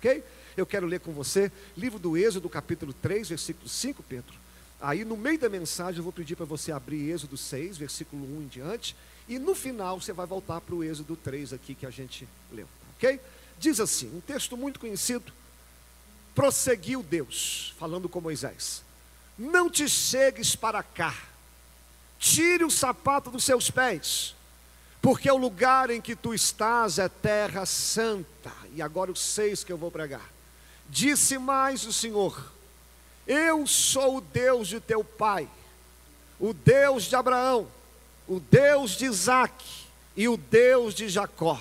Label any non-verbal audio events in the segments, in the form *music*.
ok? Eu quero ler com você, livro do Êxodo, capítulo 3, versículo 5, Pedro. Aí no meio da mensagem eu vou pedir para você abrir Êxodo 6, versículo 1 em diante, e no final você vai voltar para o Êxodo 3 aqui que a gente leu, ok? Diz assim, um texto muito conhecido, prosseguiu Deus, falando com Moisés: Não te chegues para cá, tire o sapato dos seus pés, porque o lugar em que tu estás é terra santa. E agora os seis que eu vou pregar. Disse mais o Senhor: Eu sou o Deus de teu pai, o Deus de Abraão, o Deus de Isaque e o Deus de Jacó.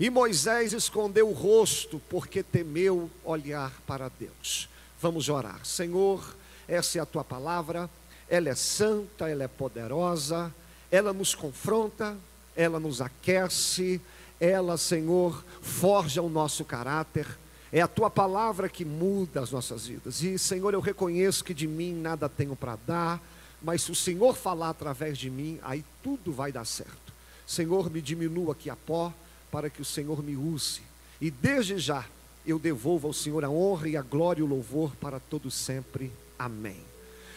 E Moisés escondeu o rosto porque temeu olhar para Deus. Vamos orar. Senhor, essa é a tua palavra, ela é santa, ela é poderosa, ela nos confronta, ela nos aquece, ela, Senhor, forja o nosso caráter. É a tua palavra que muda as nossas vidas. E, Senhor, eu reconheço que de mim nada tenho para dar, mas se o Senhor falar através de mim, aí tudo vai dar certo. Senhor, me diminua aqui a pó para que o Senhor me use. E desde já eu devolvo ao Senhor a honra e a glória e o louvor para todos sempre. Amém.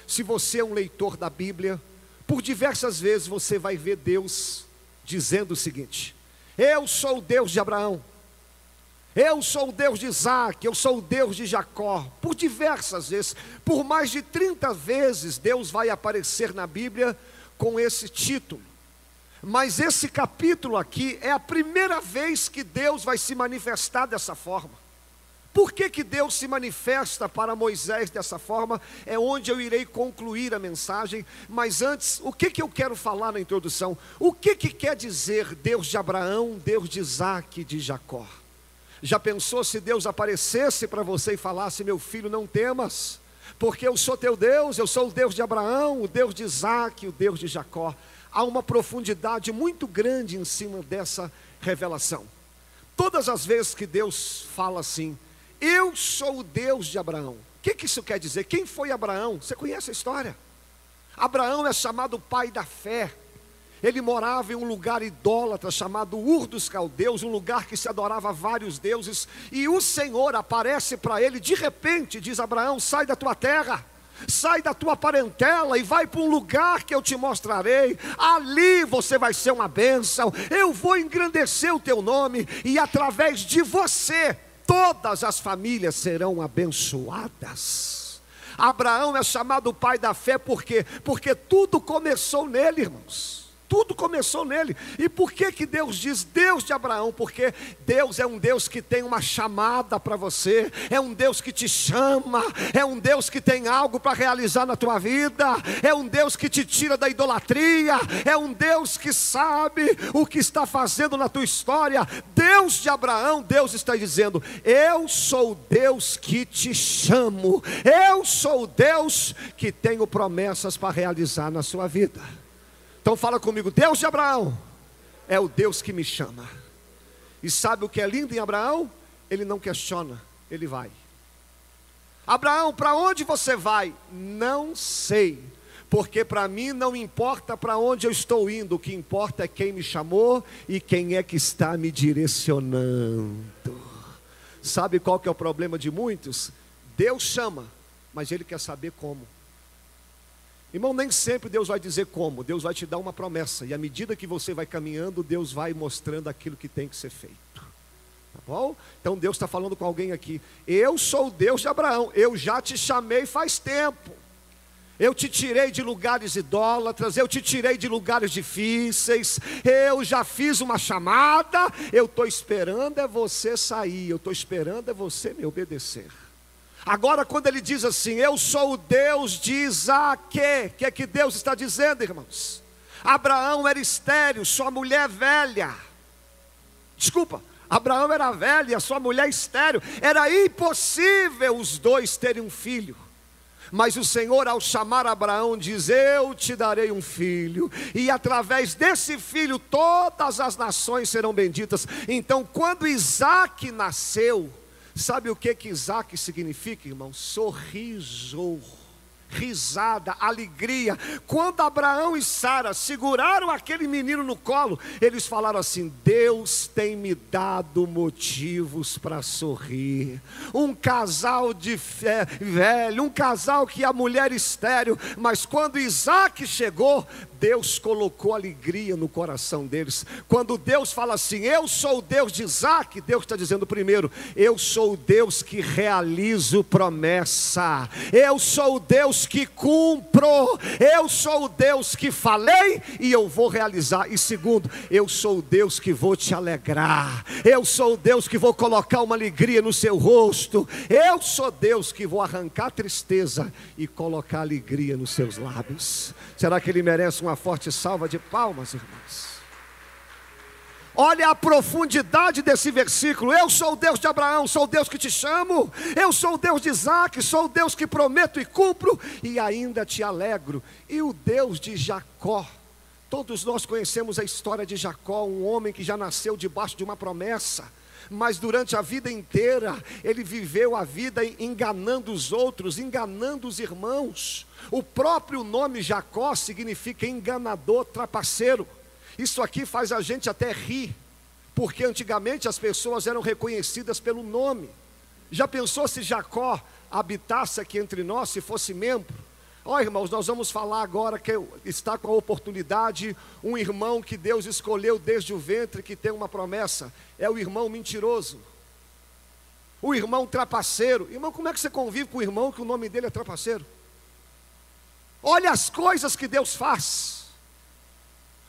Se você é um leitor da Bíblia, por diversas vezes você vai ver Deus dizendo o seguinte: Eu sou o Deus de Abraão, eu sou o Deus de Isaac, eu sou o Deus de Jacó. Por diversas vezes, por mais de 30 vezes, Deus vai aparecer na Bíblia com esse título. Mas esse capítulo aqui é a primeira vez que Deus vai se manifestar dessa forma. Por que, que Deus se manifesta para Moisés dessa forma? É onde eu irei concluir a mensagem. Mas antes, o que, que eu quero falar na introdução? O que, que quer dizer Deus de Abraão, Deus de Isaac de Jacó? Já pensou se Deus aparecesse para você e falasse: Meu filho, não temas, porque eu sou teu Deus, eu sou o Deus de Abraão, o Deus de Isaac, o Deus de Jacó há uma profundidade muito grande em cima dessa revelação. Todas as vezes que Deus fala assim, eu sou o Deus de Abraão. O que, que isso quer dizer? Quem foi Abraão? Você conhece a história? Abraão é chamado pai da fé. Ele morava em um lugar idólatra chamado Ur dos Caldeus, um lugar que se adorava a vários deuses. E o Senhor aparece para ele de repente, diz Abraão: sai da tua terra Sai da tua parentela e vai para um lugar que eu te mostrarei. Ali você vai ser uma bênção. Eu vou engrandecer o teu nome e através de você todas as famílias serão abençoadas. Abraão é chamado pai da fé porque porque tudo começou nele, irmãos. Tudo começou nele. E por que que Deus diz Deus de Abraão? Porque Deus é um Deus que tem uma chamada para você, é um Deus que te chama, é um Deus que tem algo para realizar na tua vida, é um Deus que te tira da idolatria, é um Deus que sabe o que está fazendo na tua história. Deus de Abraão, Deus está dizendo: Eu sou Deus que te chamo, eu sou Deus que tenho promessas para realizar na sua vida. Então fala comigo, Deus de Abraão é o Deus que me chama. E sabe o que é lindo em Abraão? Ele não questiona, ele vai. Abraão, para onde você vai? Não sei, porque para mim não importa para onde eu estou indo, o que importa é quem me chamou e quem é que está me direcionando. Sabe qual que é o problema de muitos? Deus chama, mas ele quer saber como. Irmão, nem sempre Deus vai dizer como, Deus vai te dar uma promessa, e à medida que você vai caminhando, Deus vai mostrando aquilo que tem que ser feito. Tá bom? Então Deus está falando com alguém aqui. Eu sou o Deus de Abraão, eu já te chamei faz tempo. Eu te tirei de lugares idólatras, eu te tirei de lugares difíceis, eu já fiz uma chamada, eu estou esperando é você sair, eu estou esperando é você me obedecer. Agora, quando ele diz assim, eu sou o Deus de Isaac, o que é que Deus está dizendo, irmãos? Abraão era estéreo, sua mulher velha. Desculpa, Abraão era velho e a sua mulher estéreo. Era impossível os dois terem um filho. Mas o Senhor, ao chamar Abraão, diz: Eu te darei um filho, e através desse filho todas as nações serão benditas. Então, quando Isaac nasceu, Sabe o que que Isaac significa, irmão? Sorriso. Risada, alegria. Quando Abraão e Sara seguraram aquele menino no colo, eles falaram assim: Deus tem me dado motivos para sorrir. Um casal de fé, velho, um casal que a mulher estéreo, mas quando Isaac chegou, Deus colocou alegria no coração deles. Quando Deus fala assim, eu sou o Deus de Isaac, Deus está dizendo primeiro, eu sou o Deus que realizo promessa, eu sou o Deus que cumpro, eu sou o Deus que falei e eu vou realizar. E segundo, eu sou o Deus que vou te alegrar, eu sou o Deus que vou colocar uma alegria no seu rosto, eu sou Deus que vou arrancar tristeza e colocar alegria nos seus lábios. Será que ele merece uma forte salva de palmas, irmãos? Olha a profundidade desse versículo. Eu sou o Deus de Abraão, sou o Deus que te chamo. Eu sou o Deus de Isaac, sou o Deus que prometo e cumpro, e ainda te alegro. E o Deus de Jacó. Todos nós conhecemos a história de Jacó, um homem que já nasceu debaixo de uma promessa mas durante a vida inteira ele viveu a vida enganando os outros, enganando os irmãos. O próprio nome Jacó significa enganador, trapaceiro. Isso aqui faz a gente até rir, porque antigamente as pessoas eram reconhecidas pelo nome. Já pensou se Jacó habitasse aqui entre nós, se fosse membro? Ó oh, irmãos, nós vamos falar agora que está com a oportunidade um irmão que Deus escolheu desde o ventre, que tem uma promessa. É o irmão mentiroso. O irmão trapaceiro. Irmão, como é que você convive com o irmão que o nome dele é trapaceiro? Olha as coisas que Deus faz.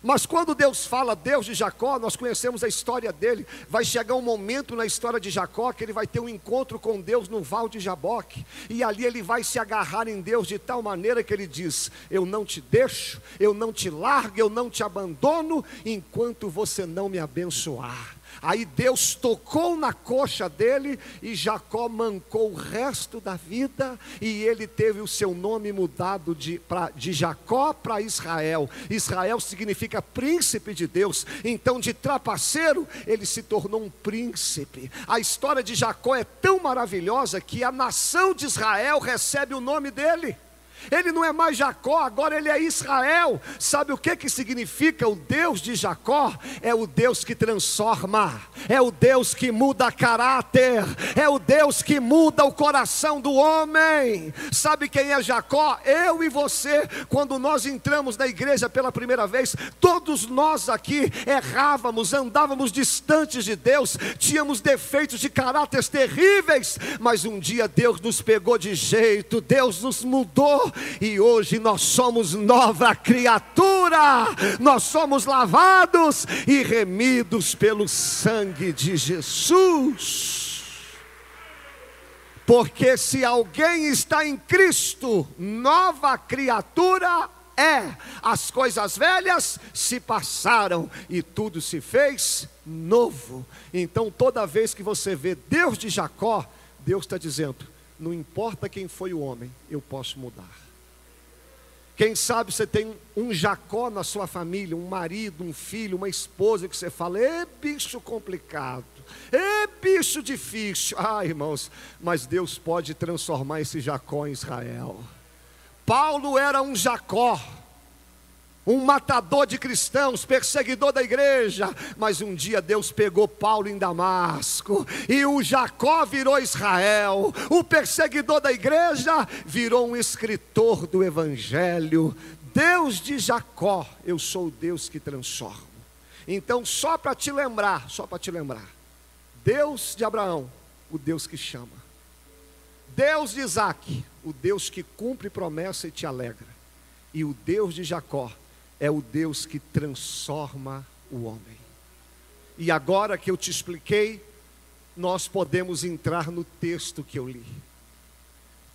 Mas quando Deus fala Deus de Jacó, nós conhecemos a história dele. Vai chegar um momento na história de Jacó que ele vai ter um encontro com Deus no val de Jaboque. E ali ele vai se agarrar em Deus de tal maneira que ele diz: Eu não te deixo, eu não te largo, eu não te abandono, enquanto você não me abençoar. Aí Deus tocou na coxa dele e Jacó mancou o resto da vida e ele teve o seu nome mudado de, pra, de Jacó para Israel. Israel significa príncipe de Deus. Então, de trapaceiro, ele se tornou um príncipe. A história de Jacó é tão maravilhosa que a nação de Israel recebe o nome dele. Ele não é mais Jacó, agora ele é Israel. Sabe o que que significa o Deus de Jacó? É o Deus que transforma, é o Deus que muda caráter, é o Deus que muda o coração do homem. Sabe quem é Jacó? Eu e você, quando nós entramos na igreja pela primeira vez, todos nós aqui errávamos, andávamos distantes de Deus, tínhamos defeitos de caráter terríveis, mas um dia Deus nos pegou de jeito, Deus nos mudou e hoje nós somos nova criatura, nós somos lavados e remidos pelo sangue de Jesus. Porque se alguém está em Cristo, nova criatura é. As coisas velhas se passaram e tudo se fez novo. Então, toda vez que você vê Deus de Jacó, Deus está dizendo: não importa quem foi o homem, eu posso mudar. Quem sabe você tem um Jacó na sua família, um marido, um filho, uma esposa que você fala, é bicho complicado, é bicho difícil. Ah, irmãos, mas Deus pode transformar esse Jacó em Israel. Paulo era um Jacó um matador de cristãos, perseguidor da igreja. Mas um dia Deus pegou Paulo em Damasco, e o Jacó virou Israel, o perseguidor da igreja virou um escritor do evangelho. Deus de Jacó, eu sou o Deus que transformo. Então, só para te lembrar, só para te lembrar, Deus de Abraão, o Deus que chama. Deus de Isaac, o Deus que cumpre promessa e te alegra. E o Deus de Jacó, é o Deus que transforma o homem. E agora que eu te expliquei, nós podemos entrar no texto que eu li.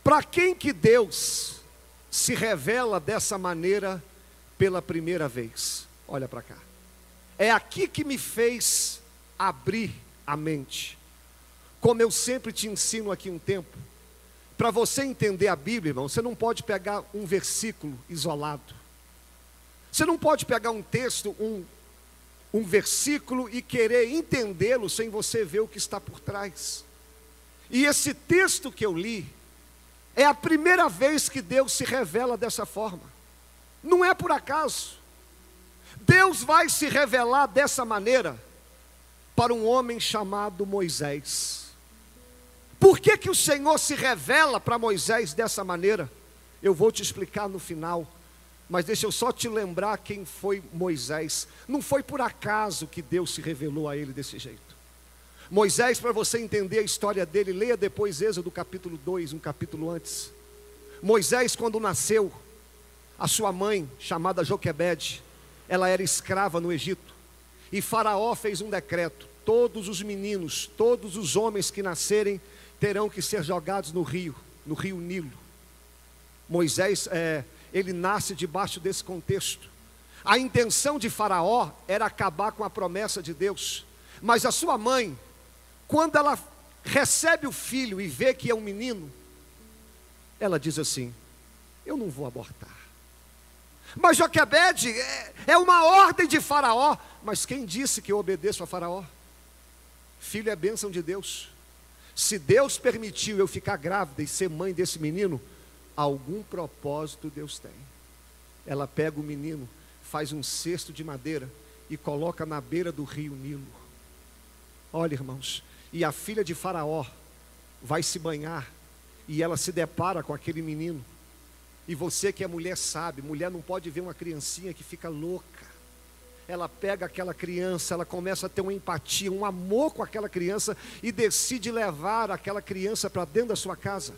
Para quem que Deus se revela dessa maneira pela primeira vez? Olha para cá. É aqui que me fez abrir a mente. Como eu sempre te ensino aqui um tempo, para você entender a Bíblia, irmão, você não pode pegar um versículo isolado. Você não pode pegar um texto, um, um versículo e querer entendê-lo sem você ver o que está por trás. E esse texto que eu li É a primeira vez que Deus se revela dessa forma. Não é por acaso. Deus vai se revelar dessa maneira para um homem chamado Moisés. Por que, que o Senhor se revela para Moisés dessa maneira? Eu vou te explicar no final. Mas deixa eu só te lembrar quem foi Moisés. Não foi por acaso que Deus se revelou a ele desse jeito. Moisés, para você entender a história dele, leia depois Êxodo capítulo 2, um capítulo antes. Moisés, quando nasceu, a sua mãe, chamada Joquebede, ela era escrava no Egito. E Faraó fez um decreto: todos os meninos, todos os homens que nascerem terão que ser jogados no rio, no rio Nilo. Moisés, é, ele nasce debaixo desse contexto. A intenção de Faraó era acabar com a promessa de Deus, mas a sua mãe, quando ela recebe o filho e vê que é um menino, ela diz assim: Eu não vou abortar. Mas Joquebede é, é uma ordem de Faraó. Mas quem disse que eu obedeço a Faraó? Filho é bênção de Deus. Se Deus permitiu eu ficar grávida e ser mãe desse menino, algum propósito Deus tem. Ela pega o menino, faz um cesto de madeira e coloca na beira do rio Nilo. Olha, irmãos, e a filha de Faraó vai se banhar e ela se depara com aquele menino. E você que é mulher sabe, mulher não pode ver uma criancinha que fica louca. Ela pega aquela criança, ela começa a ter uma empatia, um amor com aquela criança e decide levar aquela criança para dentro da sua casa.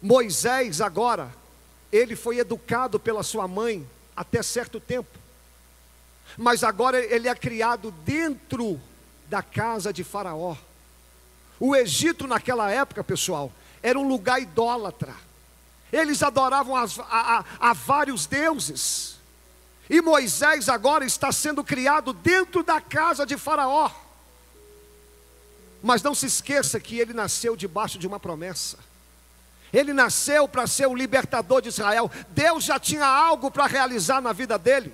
Moisés agora, ele foi educado pela sua mãe até certo tempo. Mas agora ele é criado dentro da casa de Faraó. O Egito naquela época, pessoal, era um lugar idólatra. Eles adoravam a, a, a, vários deuses. E Moisés agora está sendo criado dentro da casa de Faraó. Mas não se esqueça que ele nasceu debaixo de uma promessa. Ele nasceu para ser o libertador de Israel. Deus já tinha algo para realizar na vida dele.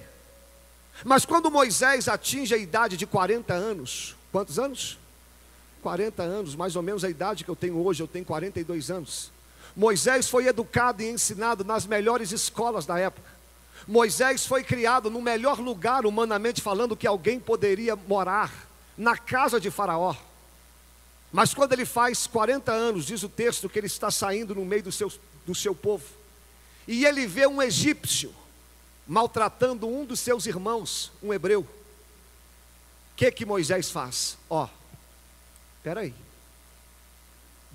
Mas quando Moisés atinge a idade de 40 anos, quantos anos? 40 anos, mais ou menos a idade que eu tenho hoje, eu tenho 42 anos. Moisés foi educado e ensinado nas melhores escolas da época. Moisés foi criado no melhor lugar, humanamente falando, que alguém poderia morar, na casa de Faraó. Mas quando ele faz 40 anos, diz o texto que ele está saindo no meio do seu, do seu povo, e ele vê um egípcio maltratando um dos seus irmãos, um hebreu. O que que Moisés faz? Ó, espera aí.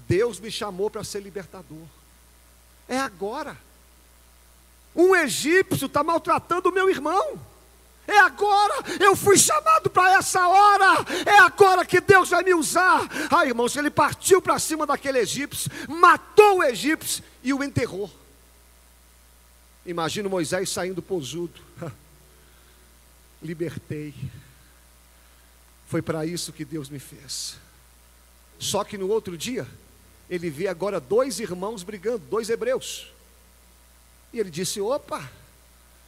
Deus me chamou para ser libertador. É agora. Um egípcio está maltratando o meu irmão. É agora, eu fui chamado para essa hora. É agora que Deus vai me usar. Ah, irmãos, ele partiu para cima daquele egípcio, matou o egípcio e o enterrou. Imagina Moisés saindo posudo. *laughs* Libertei. Foi para isso que Deus me fez. Só que no outro dia, ele vê agora dois irmãos brigando, dois hebreus. E ele disse: opa,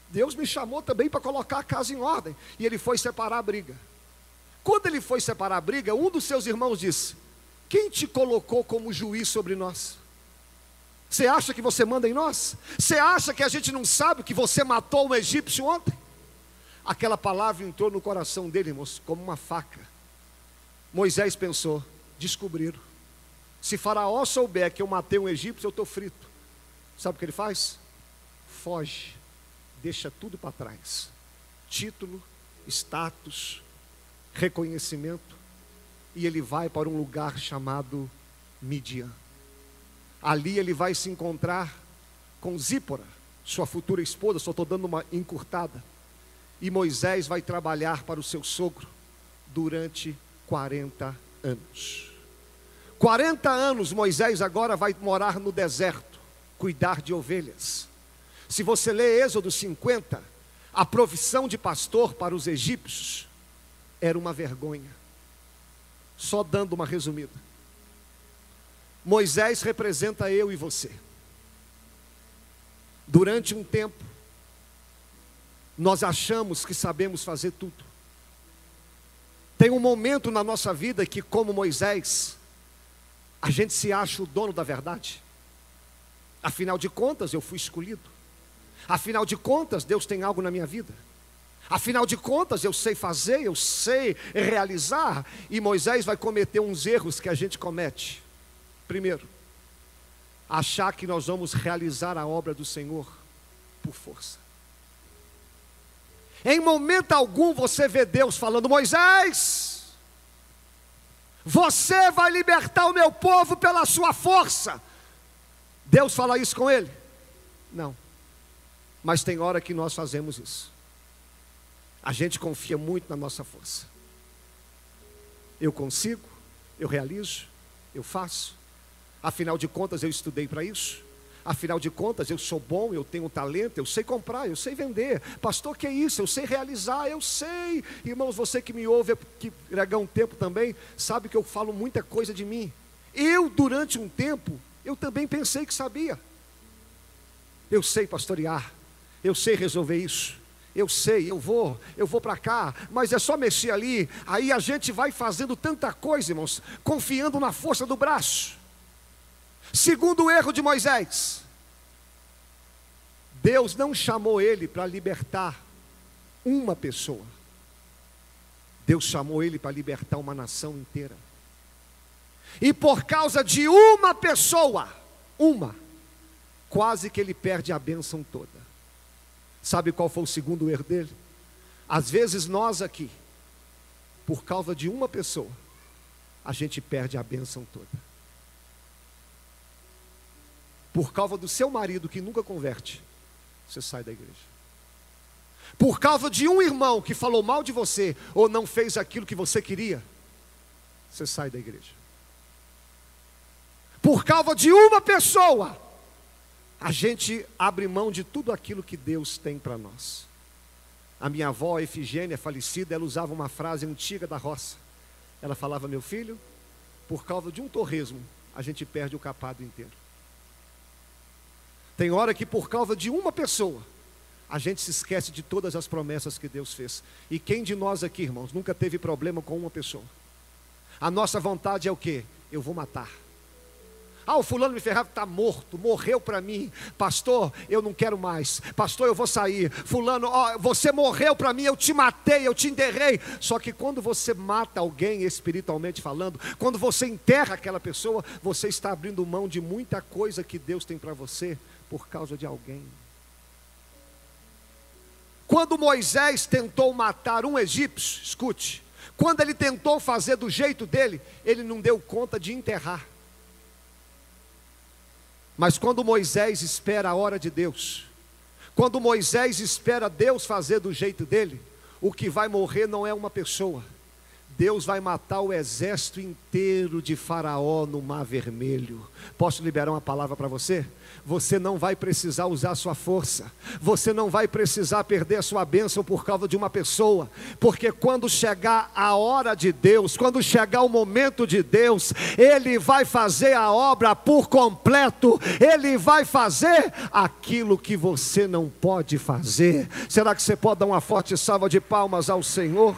Deus me chamou também para colocar a casa em ordem. E ele foi separar a briga. Quando ele foi separar a briga, um dos seus irmãos disse: Quem te colocou como juiz sobre nós? Você acha que você manda em nós? Você acha que a gente não sabe que você matou um egípcio ontem? Aquela palavra entrou no coração dele, irmãos, como uma faca. Moisés pensou: descobriram. Se Faraó souber que eu matei um egípcio, eu estou frito. Sabe o que ele faz? Foge deixa tudo para trás: título, status, reconhecimento, e ele vai para um lugar chamado Midian. Ali ele vai se encontrar com Zípora, sua futura esposa, só estou dando uma encurtada. E Moisés vai trabalhar para o seu sogro durante 40 anos. 40 anos Moisés agora vai morar no deserto, cuidar de ovelhas. Se você lê Êxodo 50, a profissão de pastor para os egípcios era uma vergonha. Só dando uma resumida. Moisés representa eu e você. Durante um tempo, nós achamos que sabemos fazer tudo. Tem um momento na nossa vida que, como Moisés, a gente se acha o dono da verdade. Afinal de contas, eu fui escolhido. Afinal de contas, Deus tem algo na minha vida. Afinal de contas, eu sei fazer, eu sei realizar. E Moisés vai cometer uns erros que a gente comete. Primeiro, achar que nós vamos realizar a obra do Senhor por força. Em momento algum você vê Deus falando: Moisés, você vai libertar o meu povo pela sua força. Deus fala isso com ele? Não. Mas tem hora que nós fazemos isso. A gente confia muito na nossa força. Eu consigo, eu realizo, eu faço. Afinal de contas, eu estudei para isso. Afinal de contas, eu sou bom, eu tenho talento, eu sei comprar, eu sei vender. Pastor, que é isso? Eu sei realizar, eu sei. Irmãos, você que me ouve, que há um tempo também, sabe que eu falo muita coisa de mim. Eu, durante um tempo, eu também pensei que sabia. Eu sei pastorear, eu sei resolver isso. Eu sei, eu vou, eu vou para cá, mas é só mexer ali. Aí a gente vai fazendo tanta coisa, irmãos, confiando na força do braço. Segundo o erro de Moisés, Deus não chamou ele para libertar uma pessoa. Deus chamou ele para libertar uma nação inteira. E por causa de uma pessoa, uma, quase que ele perde a bênção toda. Sabe qual foi o segundo erro dele? Às vezes nós aqui, por causa de uma pessoa, a gente perde a bênção toda. Por causa do seu marido que nunca converte, você sai da igreja. Por causa de um irmão que falou mal de você ou não fez aquilo que você queria, você sai da igreja. Por causa de uma pessoa, a gente abre mão de tudo aquilo que Deus tem para nós. A minha avó, Efigênia, falecida, ela usava uma frase antiga da roça. Ela falava: Meu filho, por causa de um torresmo, a gente perde o capado inteiro. Tem hora que por causa de uma pessoa, a gente se esquece de todas as promessas que Deus fez. E quem de nós aqui, irmãos, nunca teve problema com uma pessoa? A nossa vontade é o que? Eu vou matar. Ah, o fulano me ferrava está morto, morreu para mim. Pastor, eu não quero mais. Pastor, eu vou sair. Fulano, ó, você morreu para mim, eu te matei, eu te enterrei. Só que quando você mata alguém espiritualmente falando, quando você enterra aquela pessoa, você está abrindo mão de muita coisa que Deus tem para você por causa de alguém. Quando Moisés tentou matar um egípcio, escute, quando ele tentou fazer do jeito dele, ele não deu conta de enterrar. Mas quando Moisés espera a hora de Deus, quando Moisés espera Deus fazer do jeito dele, o que vai morrer não é uma pessoa, Deus vai matar o exército inteiro de Faraó no Mar Vermelho. Posso liberar uma palavra para você? Você não vai precisar usar sua força, você não vai precisar perder a sua bênção por causa de uma pessoa, porque quando chegar a hora de Deus, quando chegar o momento de Deus, Ele vai fazer a obra por completo, Ele vai fazer aquilo que você não pode fazer. Será que você pode dar uma forte salva de palmas ao Senhor?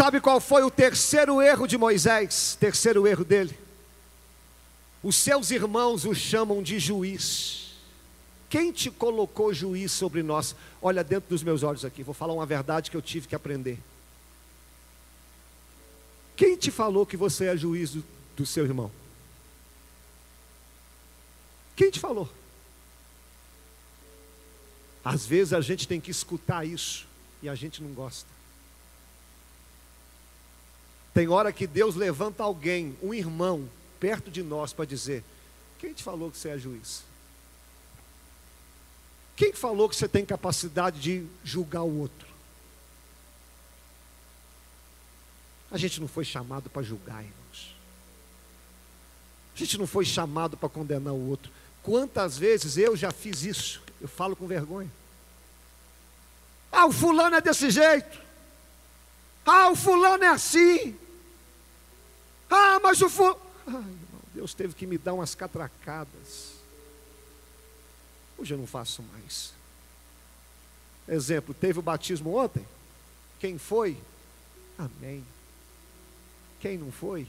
Sabe qual foi o terceiro erro de Moisés? Terceiro erro dele. Os seus irmãos o chamam de juiz. Quem te colocou juiz sobre nós? Olha dentro dos meus olhos aqui, vou falar uma verdade que eu tive que aprender. Quem te falou que você é juiz do, do seu irmão? Quem te falou? Às vezes a gente tem que escutar isso e a gente não gosta. Tem hora que Deus levanta alguém, um irmão, perto de nós para dizer: quem te falou que você é juiz? Quem falou que você tem capacidade de julgar o outro? A gente não foi chamado para julgar, irmãos. A gente não foi chamado para condenar o outro. Quantas vezes eu já fiz isso? Eu falo com vergonha. Ah, o fulano é desse jeito. Ah, o fulano é assim. Ah, mas o fulano. Deus teve que me dar umas catracadas. Hoje eu não faço mais. Exemplo, teve o batismo ontem? Quem foi? Amém. Quem não foi?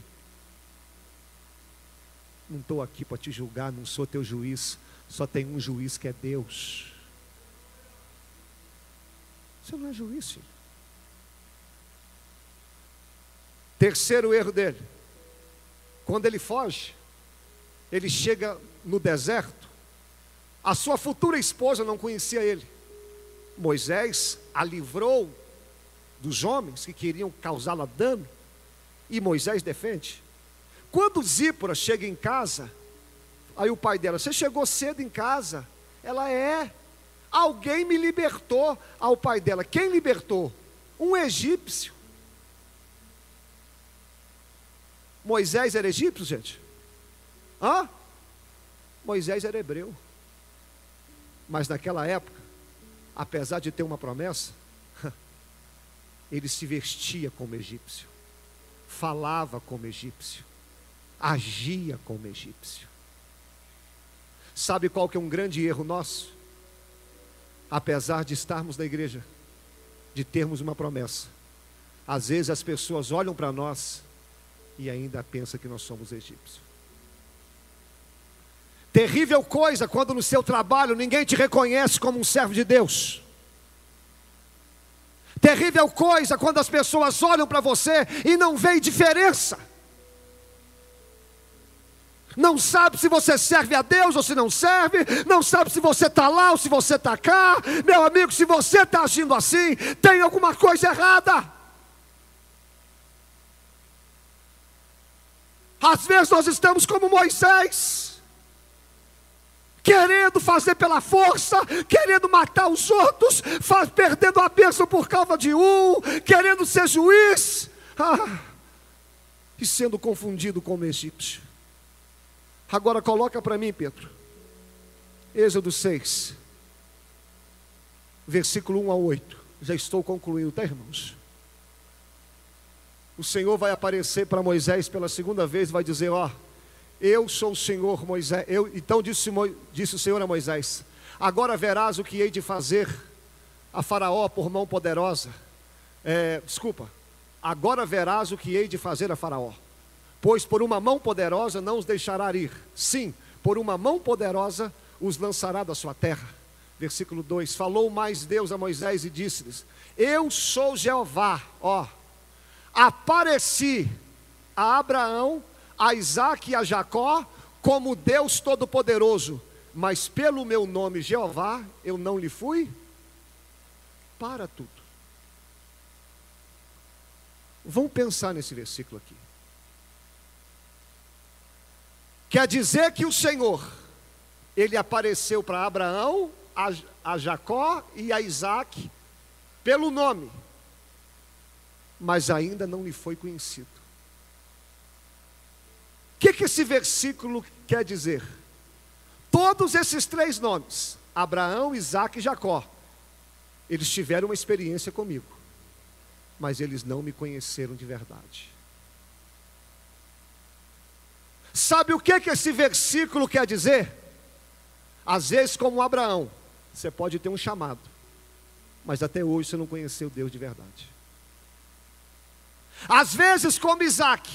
Não estou aqui para te julgar, não sou teu juiz. Só tem um juiz que é Deus. Você não é juiz, filho. Terceiro erro dele. Quando ele foge, ele chega no deserto. A sua futura esposa não conhecia ele. Moisés a livrou dos homens que queriam causá-la dano. E Moisés defende. Quando Zípora chega em casa, aí o pai dela, você chegou cedo em casa. Ela é. Alguém me libertou. Ao pai dela, quem libertou? Um egípcio. Moisés era egípcio, gente? Hã? Moisés era hebreu. Mas naquela época, apesar de ter uma promessa, *laughs* ele se vestia como egípcio, falava como egípcio, agia como egípcio. Sabe qual que é um grande erro nosso? Apesar de estarmos na igreja, de termos uma promessa, às vezes as pessoas olham para nós e ainda pensam que nós somos egípcios. Terrível coisa quando no seu trabalho ninguém te reconhece como um servo de Deus. Terrível coisa quando as pessoas olham para você e não veem diferença. Não sabe se você serve a Deus ou se não serve, não sabe se você está lá ou se você está cá. Meu amigo, se você está agindo assim, tem alguma coisa errada. Às vezes nós estamos como Moisés querendo fazer pela força, querendo matar os outros, faz, perdendo a bênção por causa de um, querendo ser juiz, ah, e sendo confundido como egípcio. Agora coloca para mim, Pedro, Êxodo 6, versículo 1 a 8. Já estou concluindo, tá, irmãos? O Senhor vai aparecer para Moisés pela segunda vez e vai dizer: Ó. Eu sou o Senhor Moisés. Eu, então disse, disse o Senhor a Moisés: Agora verás o que hei de fazer a Faraó por mão poderosa. É, desculpa. Agora verás o que hei de fazer a Faraó. Pois por uma mão poderosa não os deixará ir. Sim, por uma mão poderosa os lançará da sua terra. Versículo 2: Falou mais Deus a Moisés e disse-lhes: Eu sou Jeová, ó. Apareci a Abraão a Isaac e a Jacó como Deus Todo-Poderoso, mas pelo meu nome Jeová eu não lhe fui para tudo. Vamos pensar nesse versículo aqui. Quer dizer que o Senhor, ele apareceu para Abraão, a, a Jacó e a Isaac pelo nome, mas ainda não lhe foi conhecido que, que esse versículo quer dizer? Todos esses três nomes, Abraão, Isaac e Jacó, eles tiveram uma experiência comigo, mas eles não me conheceram de verdade. Sabe o que, que esse versículo quer dizer? Às vezes, como Abraão, você pode ter um chamado, mas até hoje você não conheceu Deus de verdade. Às vezes, como Isaac,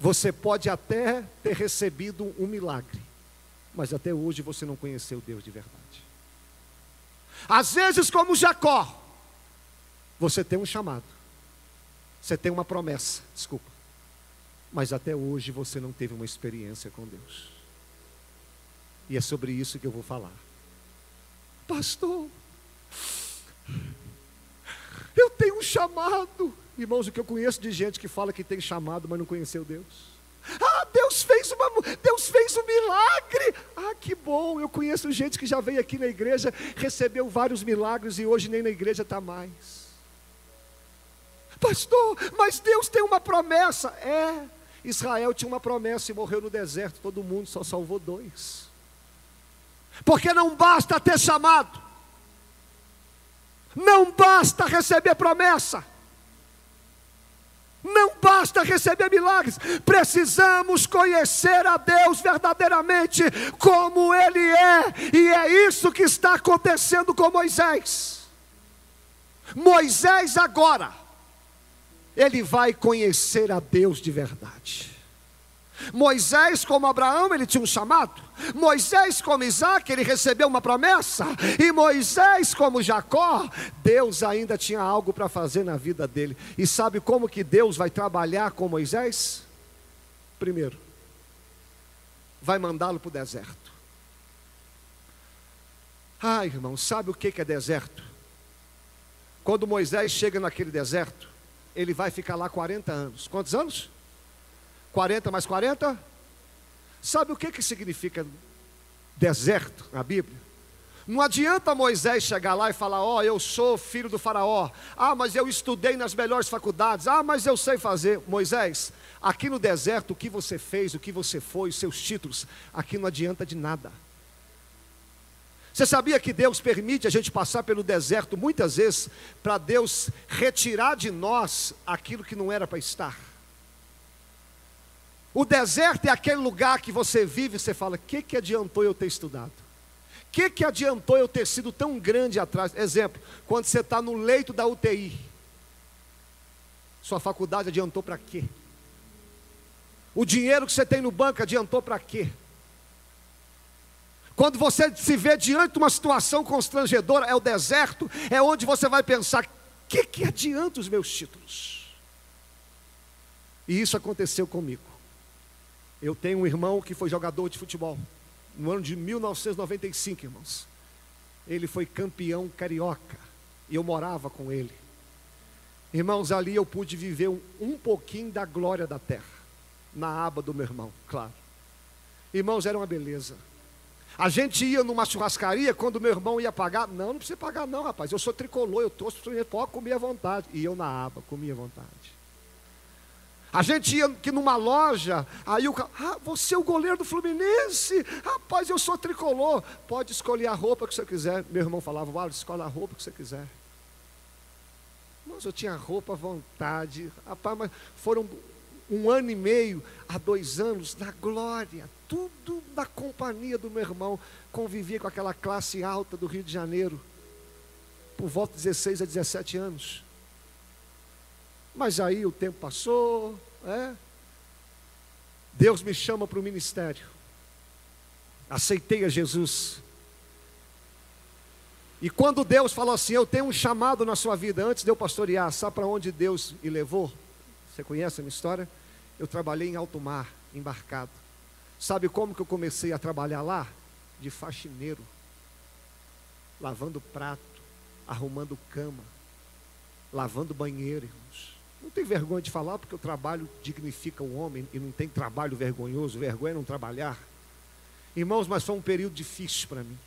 você pode até ter recebido um milagre, mas até hoje você não conheceu Deus de verdade. Às vezes, como Jacó, você tem um chamado, você tem uma promessa, desculpa, mas até hoje você não teve uma experiência com Deus. E é sobre isso que eu vou falar. Pastor, eu tenho um chamado. Irmãos, o que eu conheço de gente que fala que tem chamado, mas não conheceu Deus. Ah, Deus fez, uma, Deus fez um milagre. Ah, que bom. Eu conheço gente que já veio aqui na igreja, recebeu vários milagres e hoje nem na igreja está mais. Pastor, mas Deus tem uma promessa. É, Israel tinha uma promessa e morreu no deserto. Todo mundo só salvou dois. Porque não basta ter chamado, não basta receber promessa. Não basta receber milagres, precisamos conhecer a Deus verdadeiramente como Ele é, e é isso que está acontecendo com Moisés. Moisés agora, ele vai conhecer a Deus de verdade. Moisés, como Abraão, ele tinha um chamado. Moisés, como Isaac, ele recebeu uma promessa. E Moisés, como Jacó, Deus ainda tinha algo para fazer na vida dele. E sabe como que Deus vai trabalhar com Moisés? Primeiro, vai mandá-lo para o deserto. Ah, irmão, sabe o que é deserto? Quando Moisés chega naquele deserto, ele vai ficar lá 40 anos. Quantos anos? 40 mais 40? Sabe o que, que significa deserto na Bíblia? Não adianta Moisés chegar lá e falar: Ó, oh, eu sou filho do Faraó. Ah, mas eu estudei nas melhores faculdades. Ah, mas eu sei fazer. Moisés, aqui no deserto, o que você fez, o que você foi, os seus títulos, aqui não adianta de nada. Você sabia que Deus permite a gente passar pelo deserto muitas vezes para Deus retirar de nós aquilo que não era para estar? O deserto é aquele lugar que você vive e você fala: que, que adiantou eu ter estudado? Que, que adiantou eu ter sido tão grande atrás? Exemplo, quando você está no leito da UTI, sua faculdade adiantou para quê? O dinheiro que você tem no banco adiantou para quê? Quando você se vê diante de uma situação constrangedora, é o deserto, é onde você vai pensar: que, que adianta os meus títulos? E isso aconteceu comigo. Eu tenho um irmão que foi jogador de futebol. No ano de 1995, irmãos. Ele foi campeão carioca. E eu morava com ele. Irmãos, ali eu pude viver um, um pouquinho da glória da terra. Na aba do meu irmão, claro. Irmãos, era uma beleza. A gente ia numa churrascaria quando meu irmão ia pagar. Não, não precisa pagar, não, rapaz. Eu sou tricolor, eu trouxe pode comer à vontade. E eu na aba, comia à vontade. A gente ia aqui numa loja, aí o cara, ah, você é o goleiro do Fluminense, rapaz, eu sou tricolor, pode escolher a roupa que você quiser. Meu irmão falava, Wallace, escolhe a roupa que você quiser. Mas eu tinha roupa à vontade, rapaz, mas foram um ano e meio a dois anos na glória, tudo na companhia do meu irmão, convivia com aquela classe alta do Rio de Janeiro, por volta de 16 a 17 anos. Mas aí o tempo passou, é? Deus me chama para o ministério. Aceitei a Jesus. E quando Deus falou assim: Eu tenho um chamado na sua vida, antes de eu pastorear, sabe para onde Deus me levou? Você conhece a minha história? Eu trabalhei em alto mar, embarcado. Sabe como que eu comecei a trabalhar lá? De faxineiro, lavando prato, arrumando cama, lavando banheiro, irmãos. Não tem vergonha de falar, porque o trabalho dignifica o homem e não tem trabalho vergonhoso. Vergonha é não trabalhar. Irmãos, mas foi um período difícil para mim.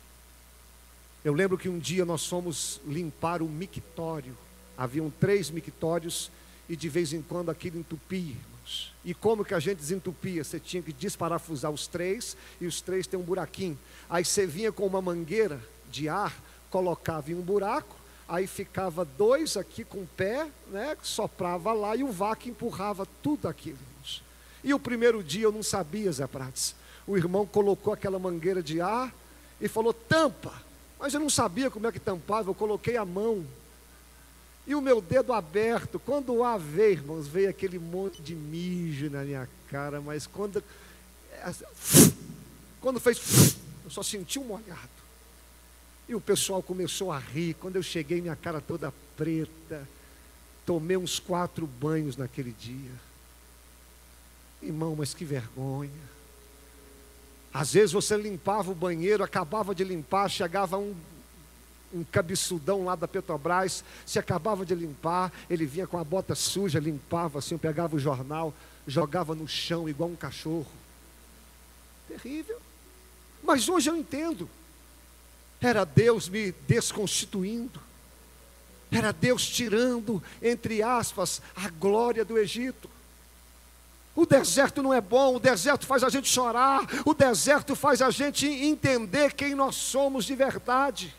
Eu lembro que um dia nós fomos limpar o mictório. Haviam três mictórios e de vez em quando aquilo entupia, irmãos. E como que a gente desentupia? Você tinha que desparafusar os três e os três têm um buraquinho. Aí você vinha com uma mangueira de ar, colocava em um buraco aí ficava dois aqui com o pé, né, soprava lá e o vaca empurrava tudo aquilo. E o primeiro dia eu não sabia, Zé Prates. O irmão colocou aquela mangueira de ar e falou: tampa. Mas eu não sabia como é que tampava, eu coloquei a mão. E o meu dedo aberto, quando o ar veio, irmãos, veio aquele monte de mijo na minha cara, mas quando, quando fez, eu só senti um molhado. E o pessoal começou a rir. Quando eu cheguei, minha cara toda preta. Tomei uns quatro banhos naquele dia. Irmão, mas que vergonha. Às vezes você limpava o banheiro, acabava de limpar, chegava um, um cabeçudão lá da Petrobras, se acabava de limpar, ele vinha com a bota suja, limpava assim, pegava o jornal, jogava no chão igual um cachorro. Terrível. Mas hoje eu entendo. Era Deus me desconstituindo. Era Deus tirando, entre aspas, a glória do Egito. O deserto não é bom, o deserto faz a gente chorar, o deserto faz a gente entender quem nós somos de verdade.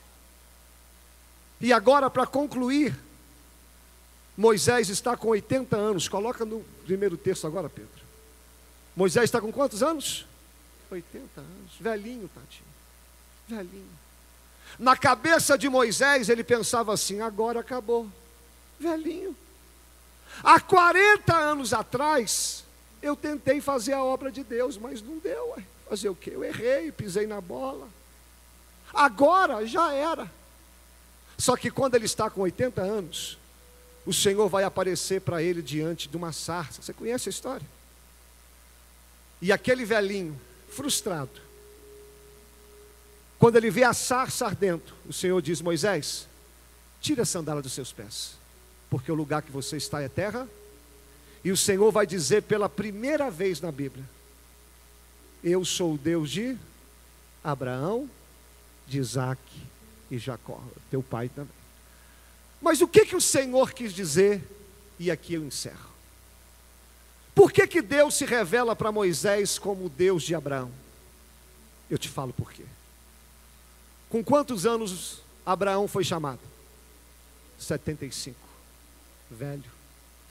E agora, para concluir, Moisés está com 80 anos. Coloca no primeiro texto agora, Pedro. Moisés está com quantos anos? 80 anos. Velhinho, tadinho. Velhinho. Na cabeça de Moisés, ele pensava assim: agora acabou. Velhinho. Há 40 anos atrás, Eu tentei fazer a obra de Deus, mas não deu. Ué. Fazer o quê? Eu errei, pisei na bola. Agora já era. Só que quando ele está com 80 anos, o Senhor vai aparecer para ele diante de uma sarça. Você conhece a história? E aquele velhinho, frustrado, quando ele vê a sarça ardendo, o Senhor diz: Moisés, tira a sandália dos seus pés, porque o lugar que você está é terra. E o Senhor vai dizer pela primeira vez na Bíblia: Eu sou o Deus de Abraão, de Isaac e Jacó, teu pai também. Mas o que, que o Senhor quis dizer? E aqui eu encerro. Por que, que Deus se revela para Moisés como o Deus de Abraão? Eu te falo por quê. Com quantos anos Abraão foi chamado? 75. Velho,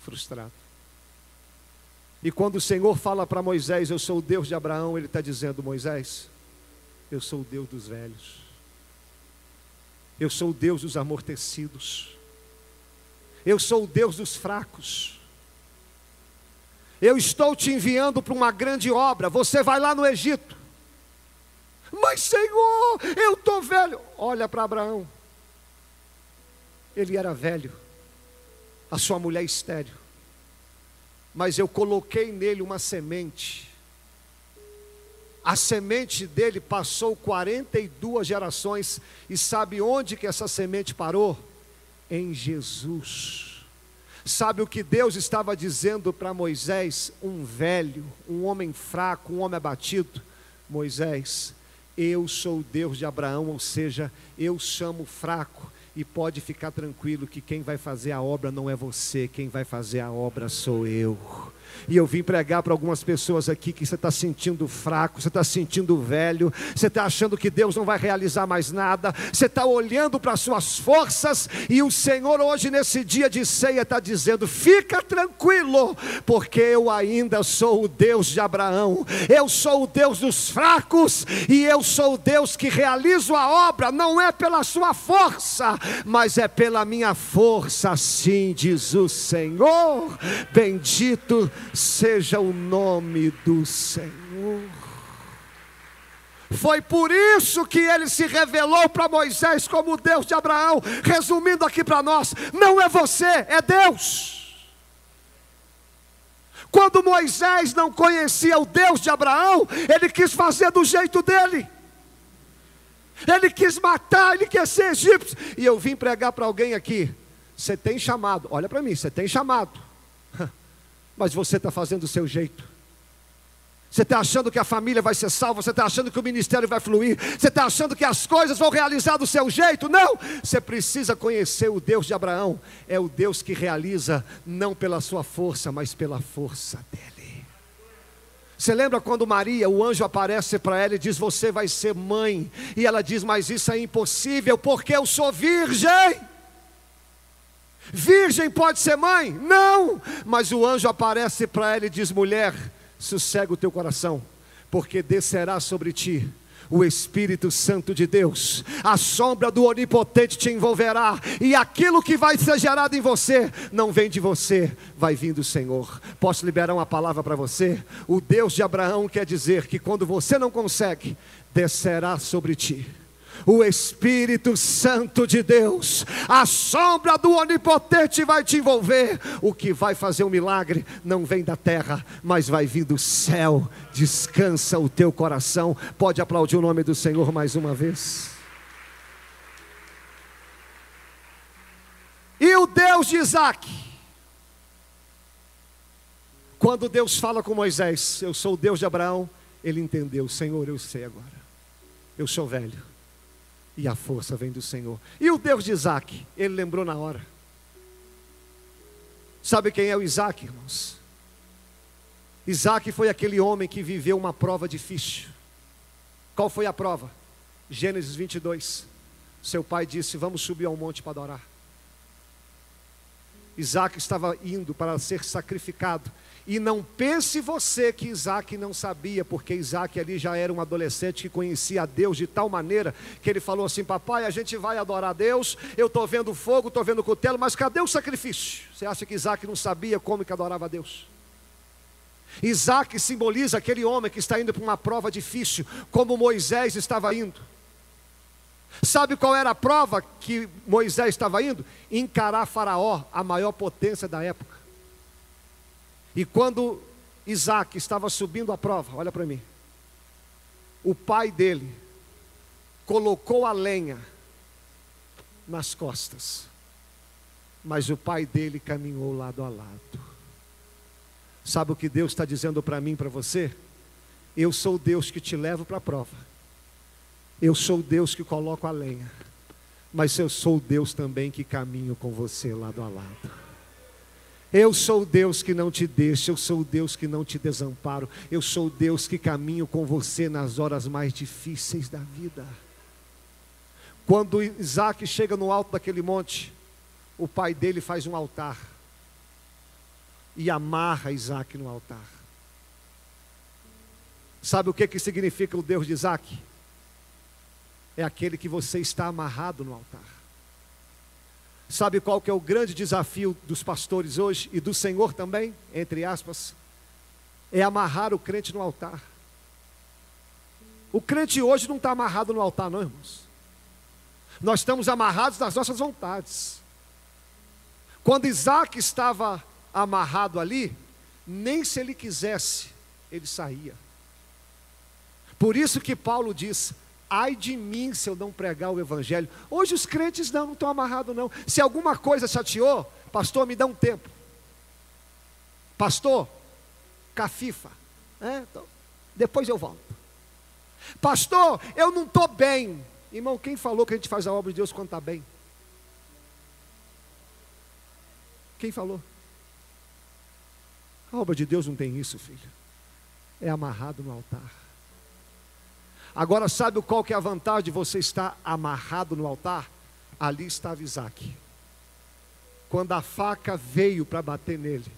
frustrado. E quando o Senhor fala para Moisés, Eu sou o Deus de Abraão, Ele está dizendo: Moisés, eu sou o Deus dos velhos. Eu sou o Deus dos amortecidos. Eu sou o Deus dos fracos. Eu estou te enviando para uma grande obra. Você vai lá no Egito. Mas, Senhor, eu estou velho. Olha para Abraão. Ele era velho. A sua mulher estéreo. Mas eu coloquei nele uma semente. A semente dele passou 42 gerações. E sabe onde que essa semente parou? Em Jesus. Sabe o que Deus estava dizendo para Moisés? Um velho, um homem fraco, um homem abatido. Moisés, eu sou o Deus de Abraão, ou seja, eu chamo fraco. E pode ficar tranquilo que quem vai fazer a obra não é você, quem vai fazer a obra sou eu. E eu vim pregar para algumas pessoas aqui que você está sentindo fraco, você está sentindo velho, você está achando que Deus não vai realizar mais nada, você está olhando para as suas forças, e o Senhor, hoje, nesse dia de ceia, está dizendo: fica tranquilo, porque eu ainda sou o Deus de Abraão, eu sou o Deus dos fracos, e eu sou o Deus que realizo a obra, não é pela sua força, mas é pela minha força, assim diz o Senhor. Bendito seja o nome do Senhor. Foi por isso que ele se revelou para Moisés como Deus de Abraão. Resumindo aqui para nós: não é você, é Deus. Quando Moisés não conhecia o Deus de Abraão, ele quis fazer do jeito dele. Ele quis matar, ele quer ser egípcio. E eu vim pregar para alguém aqui. Você tem chamado, olha para mim, você tem chamado mas você está fazendo do seu jeito. Você está achando que a família vai ser salva, você está achando que o ministério vai fluir, você está achando que as coisas vão realizar do seu jeito. Não! Você precisa conhecer o Deus de Abraão, é o Deus que realiza não pela sua força, mas pela força dele. Você lembra quando Maria, o anjo aparece para ela e diz: Você vai ser mãe, e ela diz: Mas isso é impossível, porque eu sou virgem. Virgem pode ser mãe? Não! Mas o anjo aparece para ela e diz: mulher, sossega o teu coração, porque descerá sobre ti o Espírito Santo de Deus, a sombra do Onipotente te envolverá, e aquilo que vai ser gerado em você, não vem de você, vai vir do Senhor. Posso liberar uma palavra para você? O Deus de Abraão quer dizer que quando você não consegue, descerá sobre ti o Espírito Santo de Deus, a sombra do Onipotente vai te envolver. O que vai fazer um milagre não vem da terra, mas vai vir do céu. Descansa o teu coração. Pode aplaudir o nome do Senhor mais uma vez. E o Deus de Isaac. Quando Deus fala com Moisés, eu sou o Deus de Abraão, ele entendeu, Senhor, eu sei agora. Eu sou velho e a força vem do Senhor. E o Deus de Isaac, ele lembrou na hora. Sabe quem é o Isaac, irmãos? Isaac foi aquele homem que viveu uma prova difícil. Qual foi a prova? Gênesis 22. Seu pai disse: Vamos subir ao monte para adorar. Isaac estava indo para ser sacrificado. E não pense você que Isaac não sabia, porque Isaac ali já era um adolescente que conhecia a Deus de tal maneira que ele falou assim: Papai, a gente vai adorar a Deus, eu estou vendo fogo, estou vendo cutelo, mas cadê o sacrifício? Você acha que Isaac não sabia como que adorava a Deus? Isaac simboliza aquele homem que está indo para uma prova difícil, como Moisés estava indo. Sabe qual era a prova que Moisés estava indo? Encarar Faraó, a maior potência da época. E quando Isaac estava subindo a prova, olha para mim, o pai dele colocou a lenha nas costas, mas o pai dele caminhou lado a lado. Sabe o que Deus está dizendo para mim, para você? Eu sou Deus que te levo para a prova. Eu sou Deus que coloco a lenha. Mas eu sou Deus também que caminho com você lado a lado. Eu sou Deus que não te deixa, eu sou Deus que não te desamparo, eu sou Deus que caminho com você nas horas mais difíceis da vida. Quando Isaac chega no alto daquele monte, o pai dele faz um altar e amarra Isaac no altar. Sabe o que, que significa o Deus de Isaac? É aquele que você está amarrado no altar. Sabe qual que é o grande desafio dos pastores hoje e do Senhor também, entre aspas? É amarrar o crente no altar. O crente hoje não está amarrado no altar, não, irmãos. Nós estamos amarrados nas nossas vontades. Quando Isaac estava amarrado ali, nem se ele quisesse, ele saía. Por isso que Paulo diz: ai de mim se eu não pregar o evangelho. Hoje os crentes não, não estão amarrados, não. Se alguma coisa chateou, pastor, me dá um tempo. Pastor, cafifa. É, então, depois eu volto. Pastor, eu não estou bem. Irmão, quem falou que a gente faz a obra de Deus quando está bem? Quem falou? A obra de Deus não tem isso, filho. É amarrado no altar. Agora, sabe qual que é a vantagem de você estar amarrado no altar? Ali estava Isaac. Quando a faca veio para bater nele,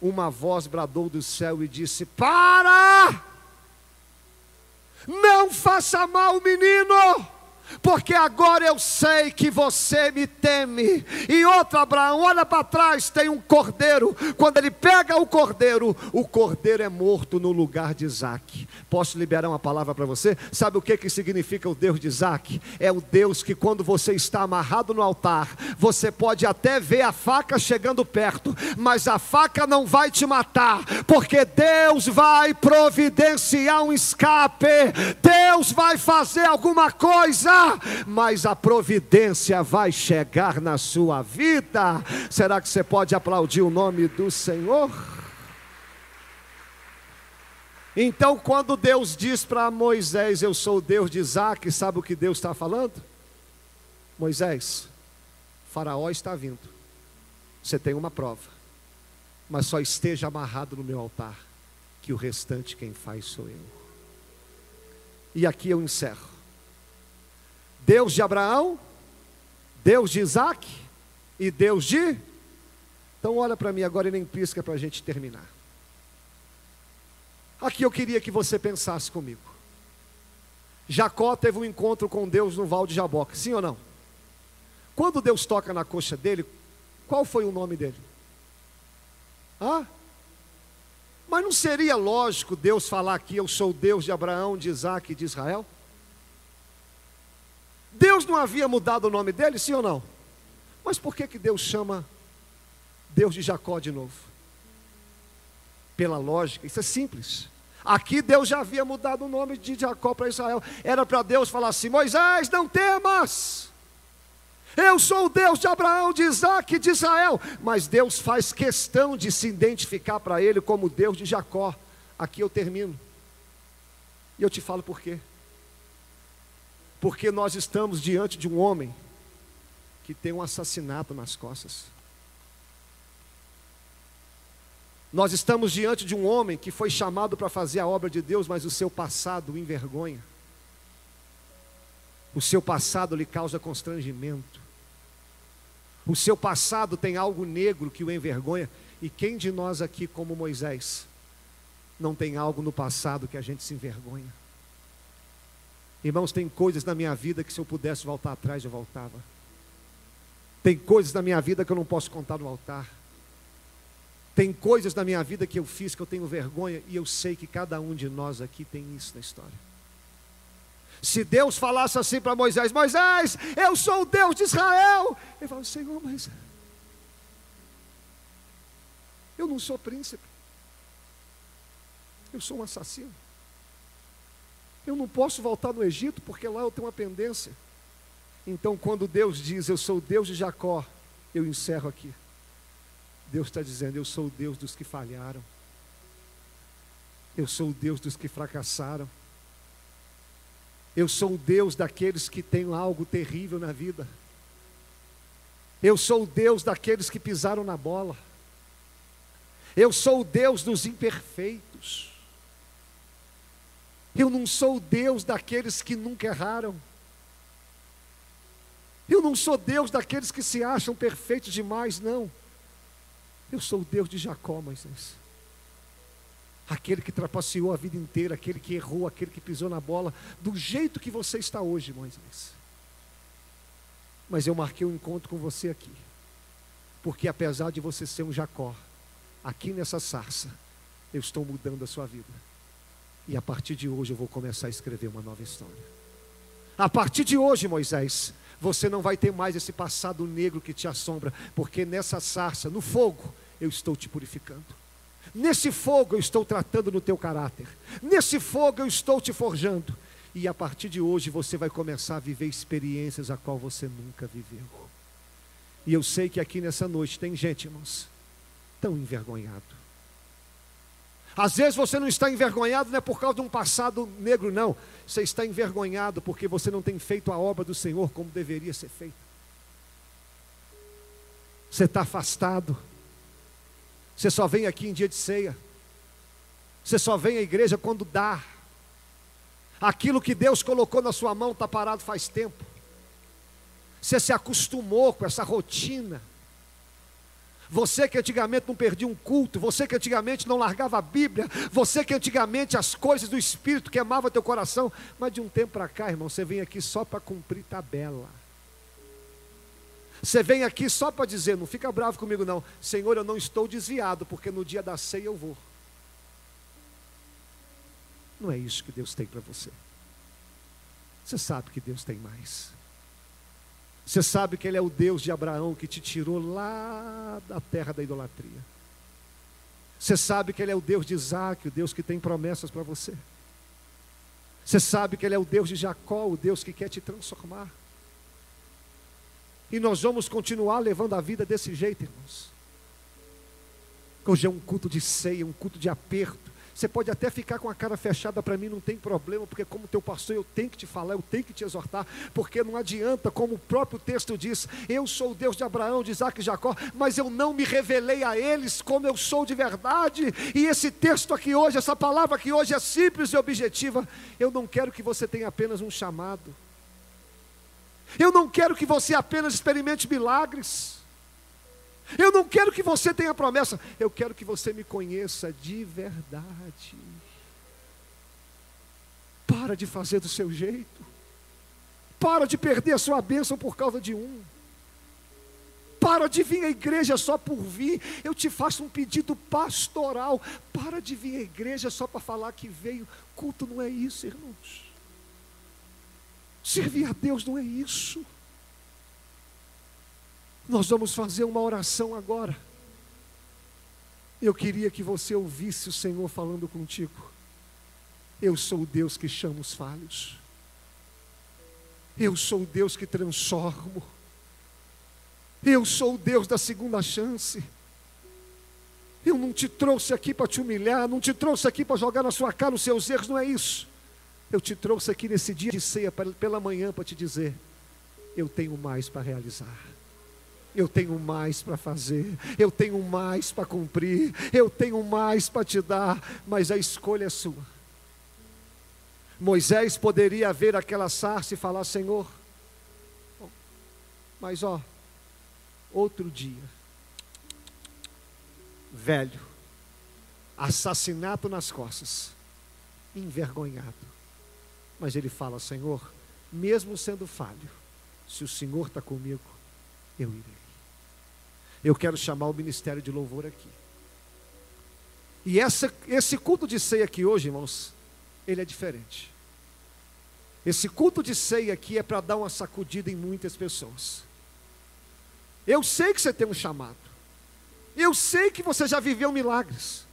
uma voz bradou do céu e disse: Para! Não faça mal, menino! Porque agora eu sei que você me teme. E outro Abraão, olha para trás, tem um cordeiro. Quando ele pega o cordeiro, o cordeiro é morto no lugar de Isaac. Posso liberar uma palavra para você? Sabe o que, que significa o Deus de Isaac? É o Deus que quando você está amarrado no altar, você pode até ver a faca chegando perto, mas a faca não vai te matar, porque Deus vai providenciar um escape, Deus vai fazer alguma coisa mas a providência vai chegar na sua vida. Será que você pode aplaudir o nome do Senhor? Então, quando Deus diz para Moisés: Eu sou o Deus de Isaac, sabe o que Deus está falando? Moisés, Faraó está vindo, você tem uma prova, mas só esteja amarrado no meu altar, que o restante quem faz sou eu. E aqui eu encerro. Deus de Abraão, Deus de Isaac e Deus de. Então olha para mim agora e nem pisca para a gente terminar. Aqui eu queria que você pensasse comigo. Jacó teve um encontro com Deus no Val de Jaboca, sim ou não? Quando Deus toca na coxa dele, qual foi o nome dele? Hã? Mas não seria lógico Deus falar aqui, eu sou Deus de Abraão, de Isaac e de Israel? Deus não havia mudado o nome dele, sim ou não? Mas por que, que Deus chama Deus de Jacó de novo? Pela lógica, isso é simples. Aqui Deus já havia mudado o nome de Jacó para Israel. Era para Deus falar assim: Moisés, não temas. Eu sou o Deus de Abraão, de Isaac e de Israel. Mas Deus faz questão de se identificar para ele como Deus de Jacó. Aqui eu termino. E eu te falo por quê porque nós estamos diante de um homem que tem um assassinato nas costas. Nós estamos diante de um homem que foi chamado para fazer a obra de Deus, mas o seu passado o envergonha. O seu passado lhe causa constrangimento. O seu passado tem algo negro que o envergonha. E quem de nós aqui, como Moisés, não tem algo no passado que a gente se envergonha? Irmãos, tem coisas na minha vida que se eu pudesse voltar atrás, eu voltava. Tem coisas na minha vida que eu não posso contar no altar. Tem coisas na minha vida que eu fiz que eu tenho vergonha e eu sei que cada um de nós aqui tem isso na história. Se Deus falasse assim para Moisés: Moisés, eu sou o Deus de Israel. Ele fala: Senhor, mas eu não sou príncipe. Eu sou um assassino. Eu não posso voltar no Egito porque lá eu tenho uma pendência. Então, quando Deus diz, Eu sou o Deus de Jacó, eu encerro aqui. Deus está dizendo: Eu sou o Deus dos que falharam. Eu sou o Deus dos que fracassaram. Eu sou o Deus daqueles que têm algo terrível na vida. Eu sou o Deus daqueles que pisaram na bola. Eu sou o Deus dos imperfeitos. Eu não sou o Deus daqueles que nunca erraram. Eu não sou Deus daqueles que se acham perfeitos demais, não. Eu sou o Deus de Jacó, Moisés. Aquele que trapaceou a vida inteira, aquele que errou, aquele que pisou na bola, do jeito que você está hoje, Moisés. Mas eu marquei um encontro com você aqui, porque apesar de você ser um Jacó, aqui nessa sarça, eu estou mudando a sua vida. E a partir de hoje eu vou começar a escrever uma nova história. A partir de hoje, Moisés, você não vai ter mais esse passado negro que te assombra, porque nessa sarça, no fogo, eu estou te purificando. Nesse fogo eu estou tratando no teu caráter. Nesse fogo eu estou te forjando. E a partir de hoje você vai começar a viver experiências a qual você nunca viveu. E eu sei que aqui nessa noite tem gente, irmãos, tão envergonhado. Às vezes você não está envergonhado não é por causa de um passado negro, não. Você está envergonhado porque você não tem feito a obra do Senhor como deveria ser feita. Você está afastado. Você só vem aqui em dia de ceia. Você só vem à igreja quando dá. Aquilo que Deus colocou na sua mão está parado faz tempo. Você se acostumou com essa rotina. Você que antigamente não perdia um culto, você que antigamente não largava a Bíblia, você que antigamente as coisas do Espírito queimavam teu coração, mas de um tempo para cá, irmão, você vem aqui só para cumprir tabela. Você vem aqui só para dizer, não fica bravo comigo não, Senhor, eu não estou desviado, porque no dia da ceia eu vou. Não é isso que Deus tem para você. Você sabe que Deus tem mais. Você sabe que Ele é o Deus de Abraão que te tirou lá da terra da idolatria. Você sabe que Ele é o Deus de Isaac, o Deus que tem promessas para você. Você sabe que Ele é o Deus de Jacó, o Deus que quer te transformar. E nós vamos continuar levando a vida desse jeito, irmãos. Hoje é um culto de ceia, um culto de aperto. Você pode até ficar com a cara fechada para mim, não tem problema, porque como teu pastor eu tenho que te falar, eu tenho que te exortar, porque não adianta, como o próprio texto diz, eu sou o Deus de Abraão, de Isaac e Jacó, mas eu não me revelei a eles como eu sou de verdade. E esse texto aqui hoje, essa palavra aqui hoje é simples e objetiva. Eu não quero que você tenha apenas um chamado. Eu não quero que você apenas experimente milagres. Eu não quero que você tenha promessa, eu quero que você me conheça de verdade. Para de fazer do seu jeito. Para de perder a sua bênção por causa de um. Para de vir à igreja só por vir. Eu te faço um pedido pastoral. Para de vir à igreja só para falar que veio. Culto não é isso, irmãos. Servir a Deus não é isso. Nós vamos fazer uma oração agora. Eu queria que você ouvisse o Senhor falando contigo. Eu sou o Deus que chama os falhos. Eu sou o Deus que transformo. Eu sou o Deus da segunda chance. Eu não te trouxe aqui para te humilhar, não te trouxe aqui para jogar na sua cara os seus erros, não é isso. Eu te trouxe aqui nesse dia de ceia pela manhã para te dizer: eu tenho mais para realizar eu tenho mais para fazer, eu tenho mais para cumprir, eu tenho mais para te dar, mas a escolha é sua. Moisés poderia ver aquela sarça e falar: Senhor, mas ó, outro dia, velho, assassinato nas costas, envergonhado. Mas ele fala: Senhor, mesmo sendo falho, se o Senhor está comigo, eu irei. Eu quero chamar o ministério de louvor aqui. E essa, esse culto de ceia aqui hoje, irmãos, ele é diferente. Esse culto de ceia aqui é para dar uma sacudida em muitas pessoas. Eu sei que você tem um chamado. Eu sei que você já viveu milagres.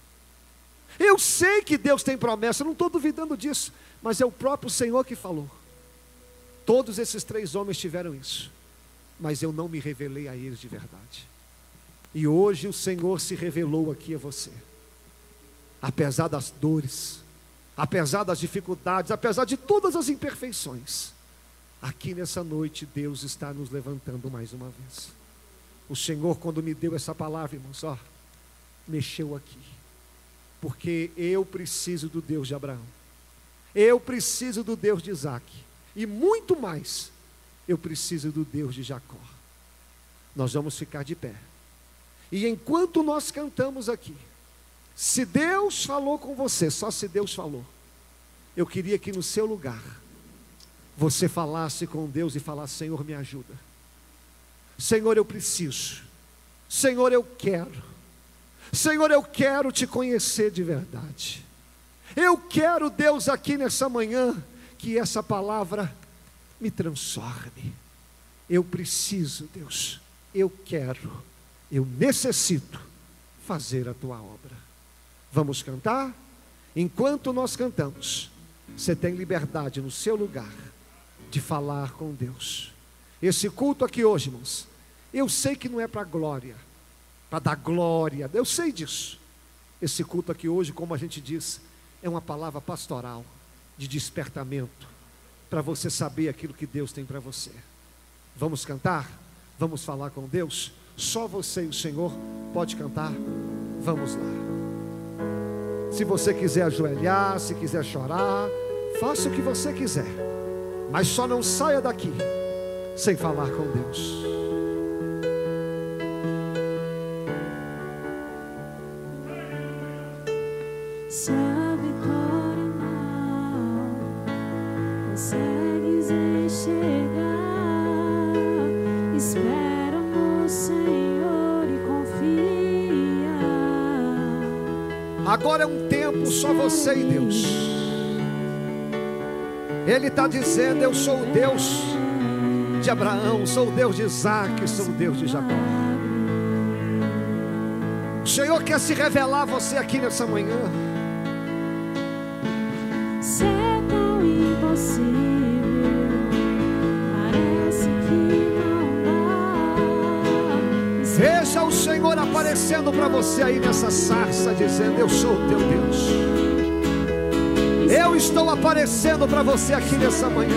Eu sei que Deus tem promessa, não estou duvidando disso, mas é o próprio Senhor que falou. Todos esses três homens tiveram isso, mas eu não me revelei a eles de verdade. E hoje o Senhor se revelou aqui a você, apesar das dores, apesar das dificuldades, apesar de todas as imperfeições. Aqui nessa noite, Deus está nos levantando mais uma vez. O Senhor, quando me deu essa palavra, irmãos, ó, mexeu aqui, porque eu preciso do Deus de Abraão, eu preciso do Deus de Isaac, e muito mais, eu preciso do Deus de Jacó. Nós vamos ficar de pé. E enquanto nós cantamos aqui, se Deus falou com você, só se Deus falou, eu queria que no seu lugar, você falasse com Deus e falasse: Senhor, me ajuda. Senhor, eu preciso. Senhor, eu quero. Senhor, eu quero te conhecer de verdade. Eu quero, Deus, aqui nessa manhã, que essa palavra me transforme. Eu preciso, Deus, eu quero, eu necessito fazer a tua obra. Vamos cantar? Enquanto nós cantamos, você tem liberdade no seu lugar de falar com Deus. Esse culto aqui hoje, irmãos, eu sei que não é para glória, para dar glória, eu sei disso. Esse culto aqui hoje, como a gente diz, é uma palavra pastoral de despertamento, para você saber aquilo que Deus tem para você. Vamos cantar? Vamos falar com Deus? Só você e o Senhor pode cantar? Vamos lá. Se você quiser ajoelhar, se quiser chorar, faça o que você quiser. Mas só não saia daqui sem falar com Deus. Agora é um tempo só você e Deus. Ele está dizendo: Eu sou o Deus de Abraão, sou o Deus de Isaac, sou o Deus de Jacó. O Senhor quer se revelar a você aqui nessa manhã. Se é tão impossível, aparecendo para você aí nessa sarça, dizendo: Eu sou o teu Deus. Eu estou aparecendo para você aqui nessa manhã.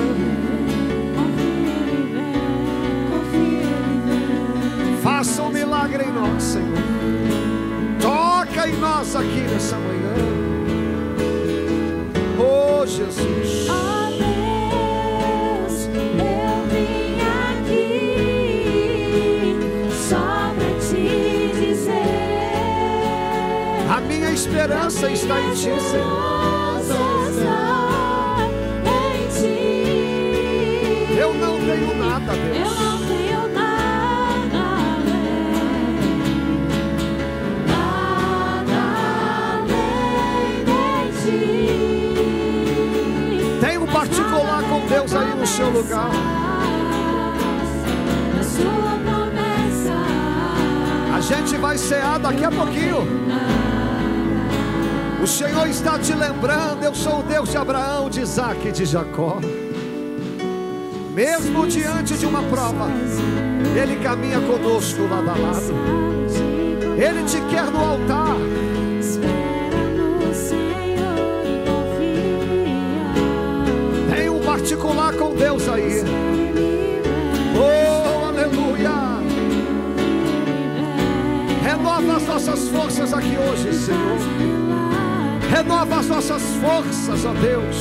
Faça um milagre em nós, Senhor. Toca em nós aqui nessa manhã. Oh, Jesus. Esperança está em Ti, Senhor. Eu não tenho nada, Eu Deus. não tenho nada além, nada além de ti. Tem um particular com Deus aí no seu lugar. A gente vai cear daqui a pouquinho. O Senhor está te lembrando, eu sou o Deus de Abraão, de Isaac e de Jacó. Mesmo diante de uma prova, Ele caminha conosco lado a lado. Ele te quer no altar. Tem um particular com Deus aí. Oh, aleluia. Renova as nossas forças aqui hoje, Senhor. Renova as nossas forças, ó Deus.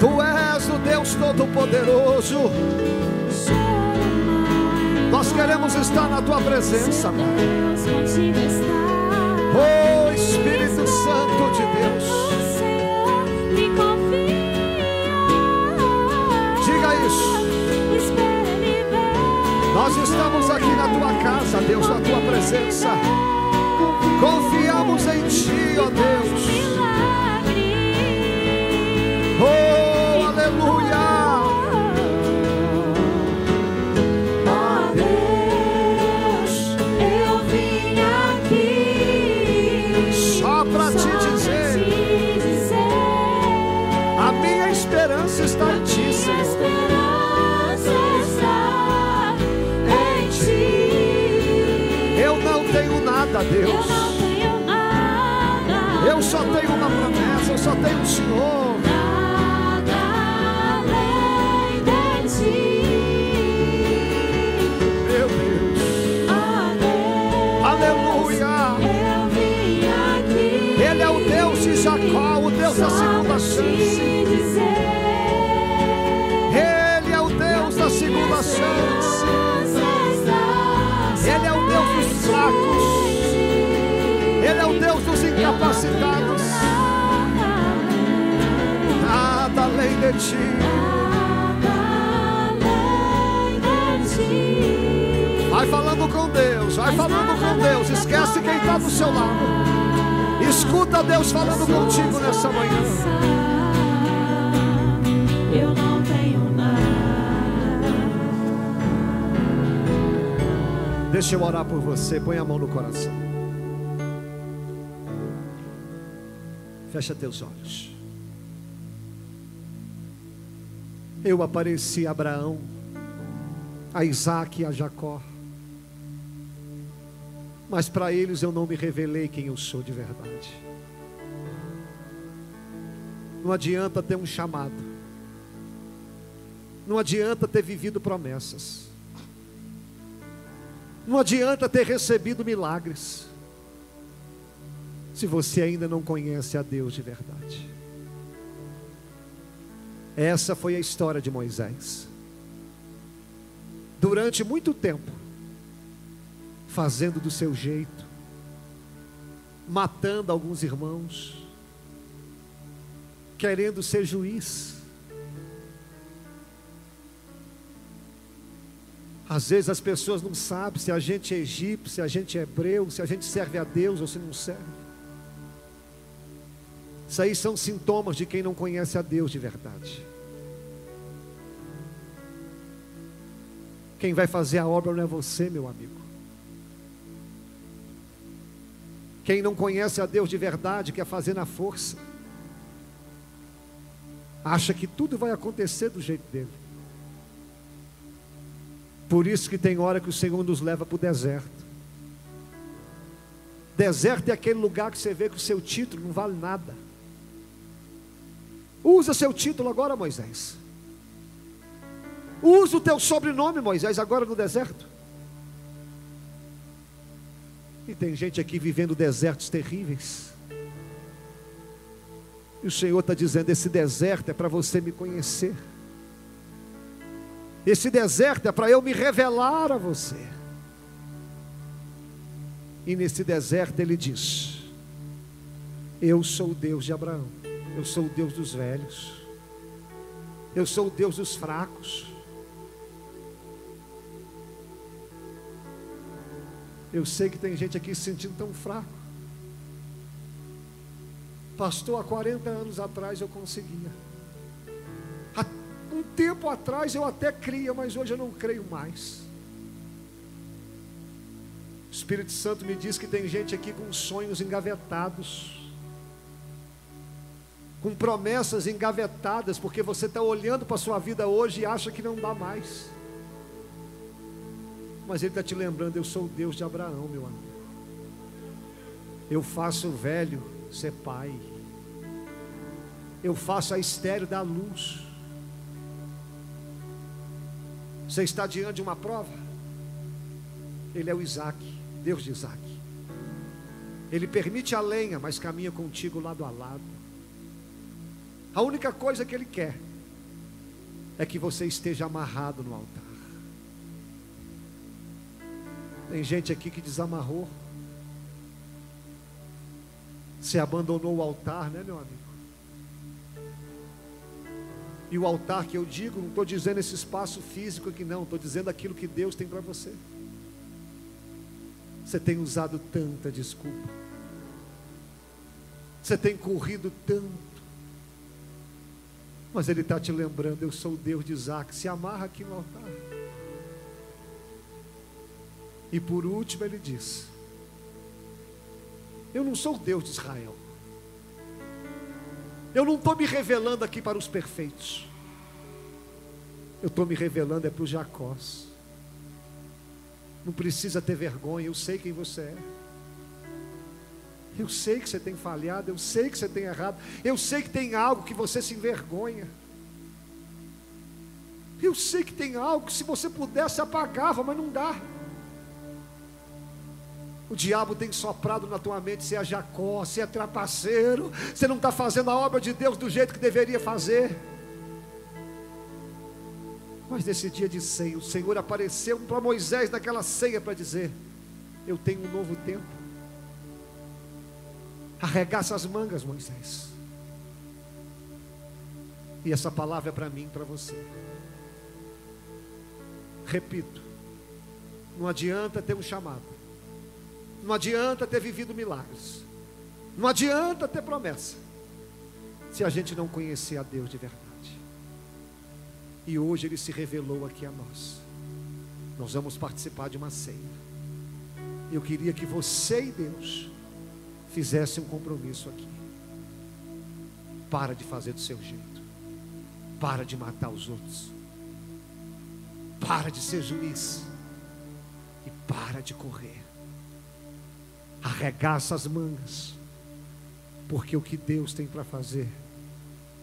Tu és o Deus Todo-Poderoso. Nós queremos estar na tua presença, Pai. Oh, Espírito Santo de Deus. Diga isso. Nós estamos aqui na tua casa, Deus, na tua presença. Confiamos em Ti, ó Deus. Oh, aleluia. Nada, Eu Deus. não tenho nada. Eu só tenho uma promessa, eu só tenho o Senhor. Incapacitados. Nada além de ti. Vai falando com Deus, vai falando com Deus. Esquece quem está do seu lado. Escuta Deus falando contigo nessa manhã. Eu não tenho nada. Deixa eu orar por você. Põe a mão no coração. Fecha teus olhos. Eu apareci a Abraão, a Isaac e a Jacó. Mas para eles eu não me revelei quem eu sou de verdade. Não adianta ter um chamado. Não adianta ter vivido promessas. Não adianta ter recebido milagres. Se você ainda não conhece a Deus de verdade. Essa foi a história de Moisés. Durante muito tempo, fazendo do seu jeito, matando alguns irmãos, querendo ser juiz. Às vezes as pessoas não sabem se a gente é egípcio, se a gente é hebreu, se a gente serve a Deus ou se não serve. Isso aí são sintomas de quem não conhece a Deus de verdade. Quem vai fazer a obra não é você, meu amigo. Quem não conhece a Deus de verdade quer fazer na força. Acha que tudo vai acontecer do jeito dele. Por isso que tem hora que o Senhor nos leva para o deserto. Deserto é aquele lugar que você vê que o seu título não vale nada. Usa seu título agora, Moisés. Usa o teu sobrenome, Moisés, agora no deserto. E tem gente aqui vivendo desertos terríveis. E o Senhor está dizendo: esse deserto é para você me conhecer. Esse deserto é para eu me revelar a você. E nesse deserto ele diz: Eu sou o Deus de Abraão, eu sou o Deus dos velhos, eu sou o Deus dos fracos. Eu sei que tem gente aqui se sentindo tão fraco. Pastor, há 40 anos atrás eu conseguia. Há um tempo atrás eu até cria, mas hoje eu não creio mais. O Espírito Santo me diz que tem gente aqui com sonhos engavetados, com promessas engavetadas, porque você está olhando para a sua vida hoje e acha que não dá mais. Mas Ele está te lembrando: eu sou o Deus de Abraão, meu amigo. Eu faço o velho ser pai. Eu faço a estéreo dar luz. Você está diante de uma prova? Ele é o Isaac, Deus de Isaac. Ele permite a lenha, mas caminha contigo lado a lado. A única coisa que Ele quer é que você esteja amarrado no altar. Tem gente aqui que desamarrou. Se abandonou o altar, né, meu amigo? E o altar que eu digo, não estou dizendo esse espaço físico aqui, não, estou dizendo aquilo que Deus tem para você. Você tem usado tanta desculpa. Você tem corrido tanto. Mas Ele está te lembrando: eu sou o Deus de Isaac. Se amarra aqui no altar. E por último, Ele diz: Eu não sou o Deus de Israel. Eu não estou me revelando aqui para os perfeitos. Eu estou me revelando é para os Jacós. Não precisa ter vergonha, eu sei quem você é. Eu sei que você tem falhado, eu sei que você tem errado, eu sei que tem algo que você se envergonha. Eu sei que tem algo que se você pudesse apagava, mas não dá. O diabo tem soprado na tua mente, você é Jacó, você é trapaceiro, você não está fazendo a obra de Deus do jeito que deveria fazer. Mas nesse dia de ceia, o Senhor apareceu para Moisés naquela ceia para dizer: Eu tenho um novo tempo. Arregaça as mangas, Moisés. E essa palavra é para mim para você. Repito, não adianta ter um chamado, não adianta ter vivido milagres, não adianta ter promessa, se a gente não conhecer a Deus de verdade. E hoje Ele se revelou aqui a nós. Nós vamos participar de uma ceia. Eu queria que você e Deus fizessem um compromisso aqui. Para de fazer do seu jeito. Para de matar os outros. Para de ser juiz. E para de correr. Arregaça as mangas. Porque o que Deus tem para fazer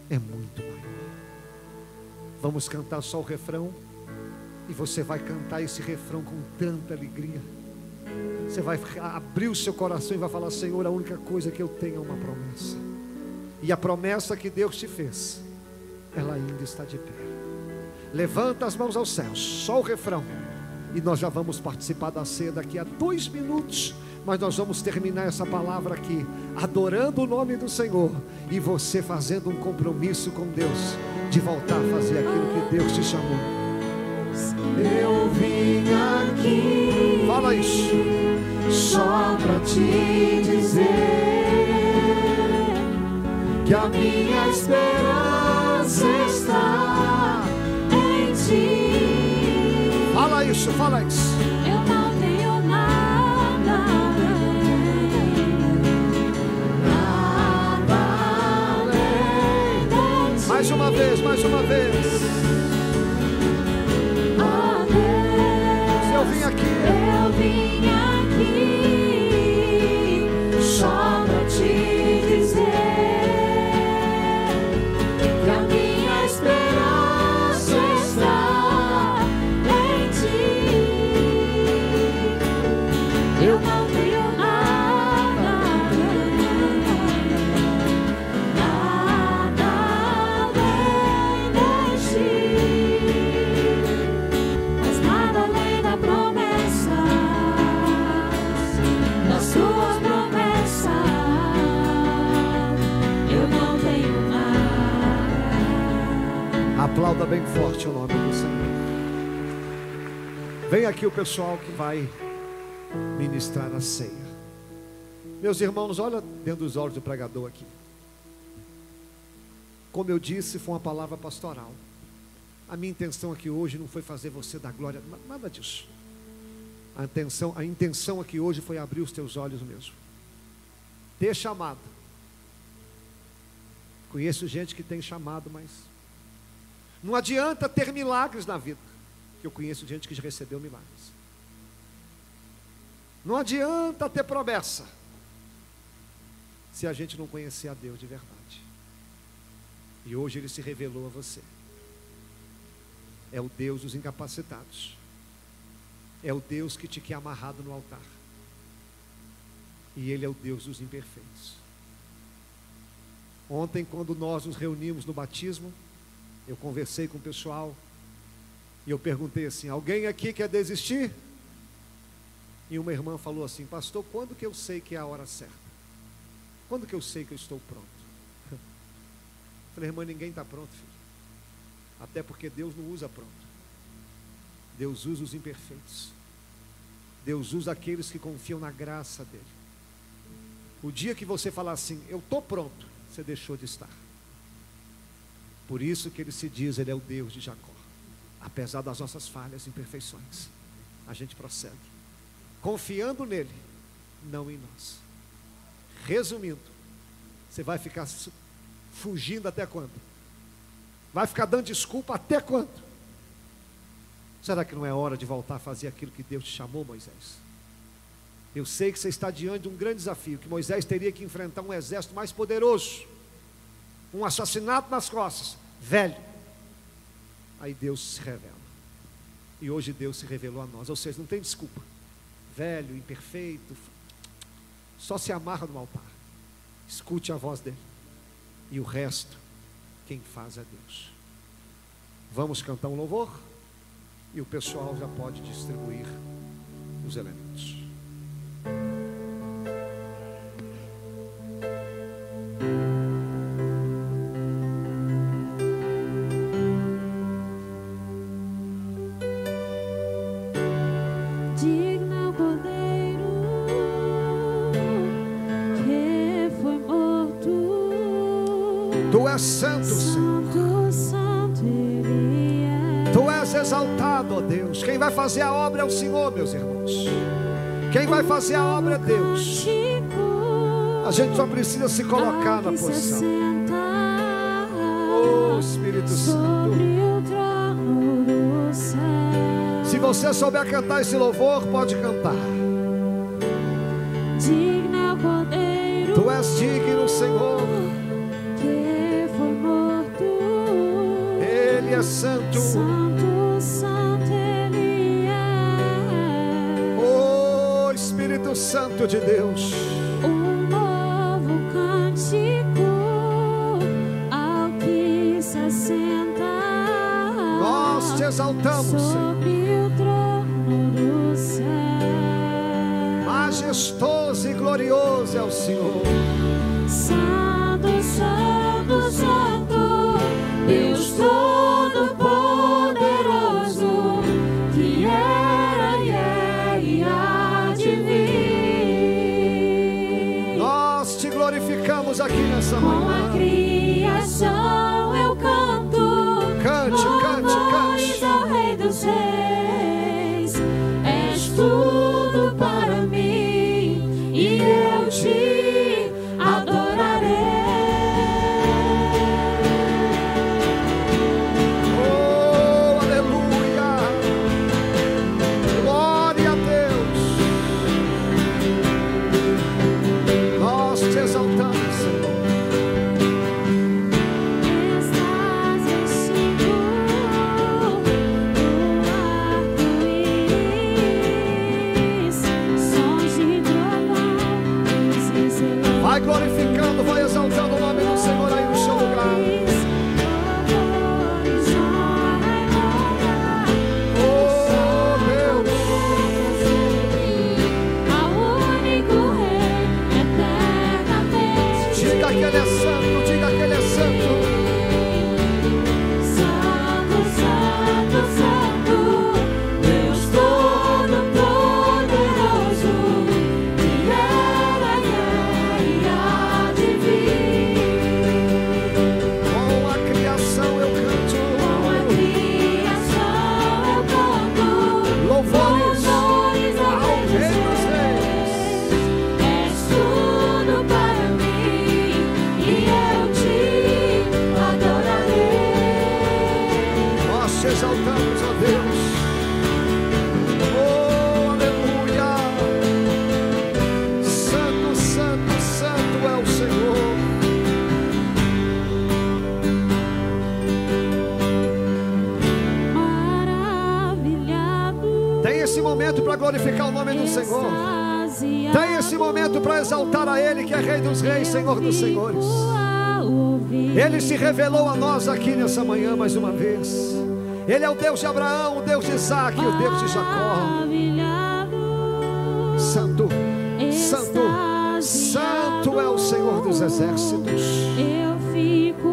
é muito maior. Vamos cantar só o refrão. E você vai cantar esse refrão com tanta alegria. Você vai abrir o seu coração e vai falar: Senhor, a única coisa que eu tenho é uma promessa. E a promessa que Deus te fez, ela ainda está de pé. Levanta as mãos aos céus, só o refrão. E nós já vamos participar da ceia daqui a dois minutos. Mas nós vamos terminar essa palavra aqui, adorando o nome do Senhor. E você fazendo um compromisso com Deus, de voltar a fazer aquilo que Deus te chamou. Eu vim aqui Fala isso. só pra te dizer que a minha esperança está em ti. Fala isso, fala isso. Eu não tenho nada nada além de ti. Mais uma vez, mais uma vez. Eu vim aqui, Eu vim bem forte o nome do Senhor. Vem aqui o pessoal que vai ministrar a ceia. Meus irmãos, olha dentro dos olhos do pregador aqui. Como eu disse, foi uma palavra pastoral. A minha intenção aqui hoje não foi fazer você dar glória, na- nada disso. A intenção, a intenção aqui hoje foi abrir os teus olhos mesmo. Ter chamado. Conheço gente que tem chamado, mas não adianta ter milagres na vida. Que eu conheço gente que já recebeu milagres. Não adianta ter promessa. Se a gente não conhecer a Deus de verdade. E hoje ele se revelou a você. É o Deus dos incapacitados. É o Deus que te quer amarrado no altar. E ele é o Deus dos imperfeitos. Ontem, quando nós nos reunimos no batismo, eu conversei com o pessoal e eu perguntei assim: alguém aqui quer desistir? E uma irmã falou assim: Pastor, quando que eu sei que é a hora certa? Quando que eu sei que eu estou pronto? Falei, irmã, ninguém está pronto, filho. Até porque Deus não usa pronto. Deus usa os imperfeitos. Deus usa aqueles que confiam na graça dele. O dia que você falar assim, eu estou pronto, você deixou de estar. Por isso que ele se diz, ele é o Deus de Jacó. Apesar das nossas falhas e imperfeições, a gente prossegue. Confiando nele, não em nós. Resumindo, você vai ficar fugindo até quando? Vai ficar dando desculpa até quando? Será que não é hora de voltar a fazer aquilo que Deus te chamou, Moisés? Eu sei que você está diante de um grande desafio, que Moisés teria que enfrentar um exército mais poderoso, um assassinato nas costas, velho. Aí Deus se revela. E hoje Deus se revelou a nós, ou seja, não tem desculpa. Velho, imperfeito, só se amarra no altar. Escute a voz dele. E o resto, quem faz é Deus. Vamos cantar um louvor? E o pessoal já pode distribuir os elementos. Fazer a obra é o Senhor, meus irmãos. Quem vai fazer a obra é Deus. A gente só precisa se colocar na posição. Oh, Espírito Santo. Se você souber cantar esse louvor, pode cantar. Santo de Deus. Um novo cântico ao que se assenta. Nós te exaltamos, Senhor. sobre o trono do céu. Majestoso e glorioso é o Senhor. Glorificamos aqui nessa Com a manhã. Momento para glorificar o nome do Senhor. Tem esse momento para exaltar a Ele, que é Rei dos Reis, Senhor dos Senhores. Ele se revelou a nós aqui nessa manhã mais uma vez. Ele é o Deus de Abraão, o Deus de Isaac, o Deus de Jacó. Santo, santo, santo é o Senhor dos exércitos. Eu fico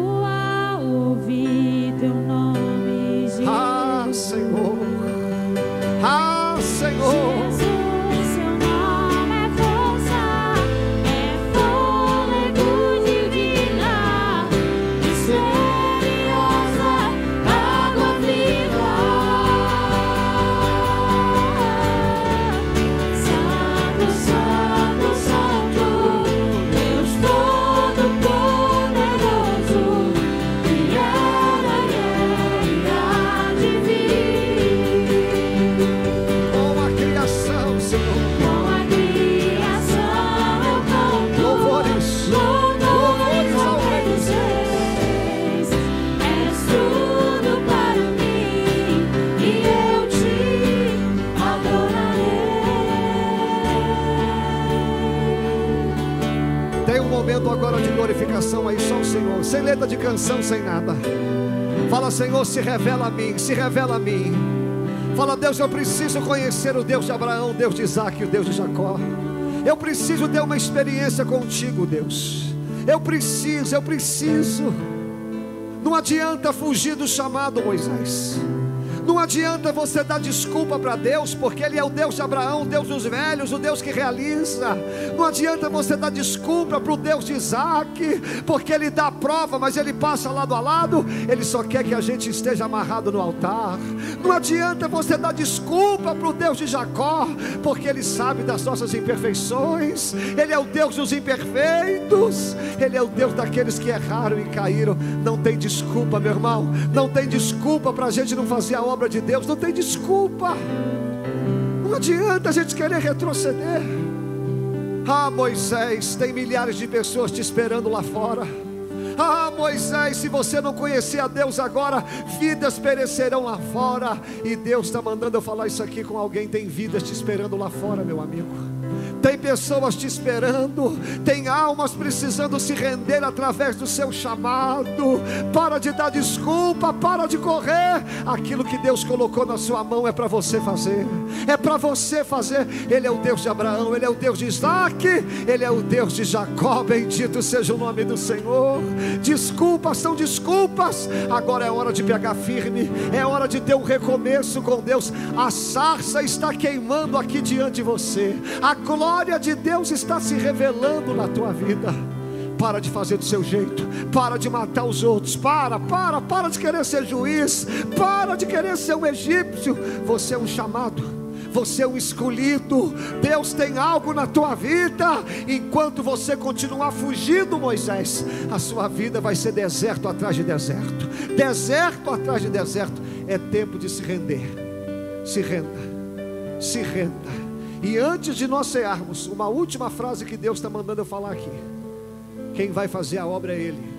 glorificação aí, só o Senhor, sem letra de canção, sem nada. Fala, Senhor, se revela a mim, se revela a mim. Fala, Deus, eu preciso conhecer o Deus de Abraão, o Deus de Isaac o Deus de Jacó. Eu preciso ter uma experiência contigo, Deus. Eu preciso, eu preciso. Não adianta fugir do chamado, Moisés. Não adianta você dar desculpa para Deus, porque Ele é o Deus de Abraão, o Deus dos velhos, o Deus que realiza. Não adianta você dar desculpa para o Deus de Isaac, porque Ele dá a prova, mas Ele passa lado a lado. Ele só quer que a gente esteja amarrado no altar. Não adianta você dar desculpa para o Deus de Jacó, porque Ele sabe das nossas imperfeições. Ele é o Deus dos imperfeitos. Ele é o Deus daqueles que erraram e caíram. Não tem desculpa, meu irmão. Não tem desculpa para a gente não fazer a obra de Deus. Não tem desculpa. Não adianta a gente querer retroceder. Ah, Moisés, tem milhares de pessoas te esperando lá fora. Ah, Moisés, se você não conhecer a Deus agora, vidas perecerão lá fora. E Deus está mandando eu falar isso aqui com alguém. Tem vidas te esperando lá fora, meu amigo. Tem pessoas te esperando, tem almas precisando se render através do seu chamado. Para de dar desculpa, para de correr. Aquilo que Deus colocou na sua mão é para você fazer. É para você fazer. Ele é o Deus de Abraão, ele é o Deus de Isaac, ele é o Deus de Jacó. Bendito seja o nome do Senhor. Desculpas são desculpas. Agora é hora de pegar firme, é hora de ter um recomeço com Deus. A sarça está queimando aqui diante de você. A glória de Deus está se revelando na tua vida. Para de fazer do seu jeito, para de matar os outros, para, para, para de querer ser juiz, para de querer ser um egípcio. Você é um chamado, você é um escolhido. Deus tem algo na tua vida. Enquanto você continuar fugindo, Moisés, a sua vida vai ser deserto atrás de deserto, deserto atrás de deserto. É tempo de se render. Se renda, se renda. E antes de nós cearmos, uma última frase que Deus está mandando eu falar aqui. Quem vai fazer a obra é Ele.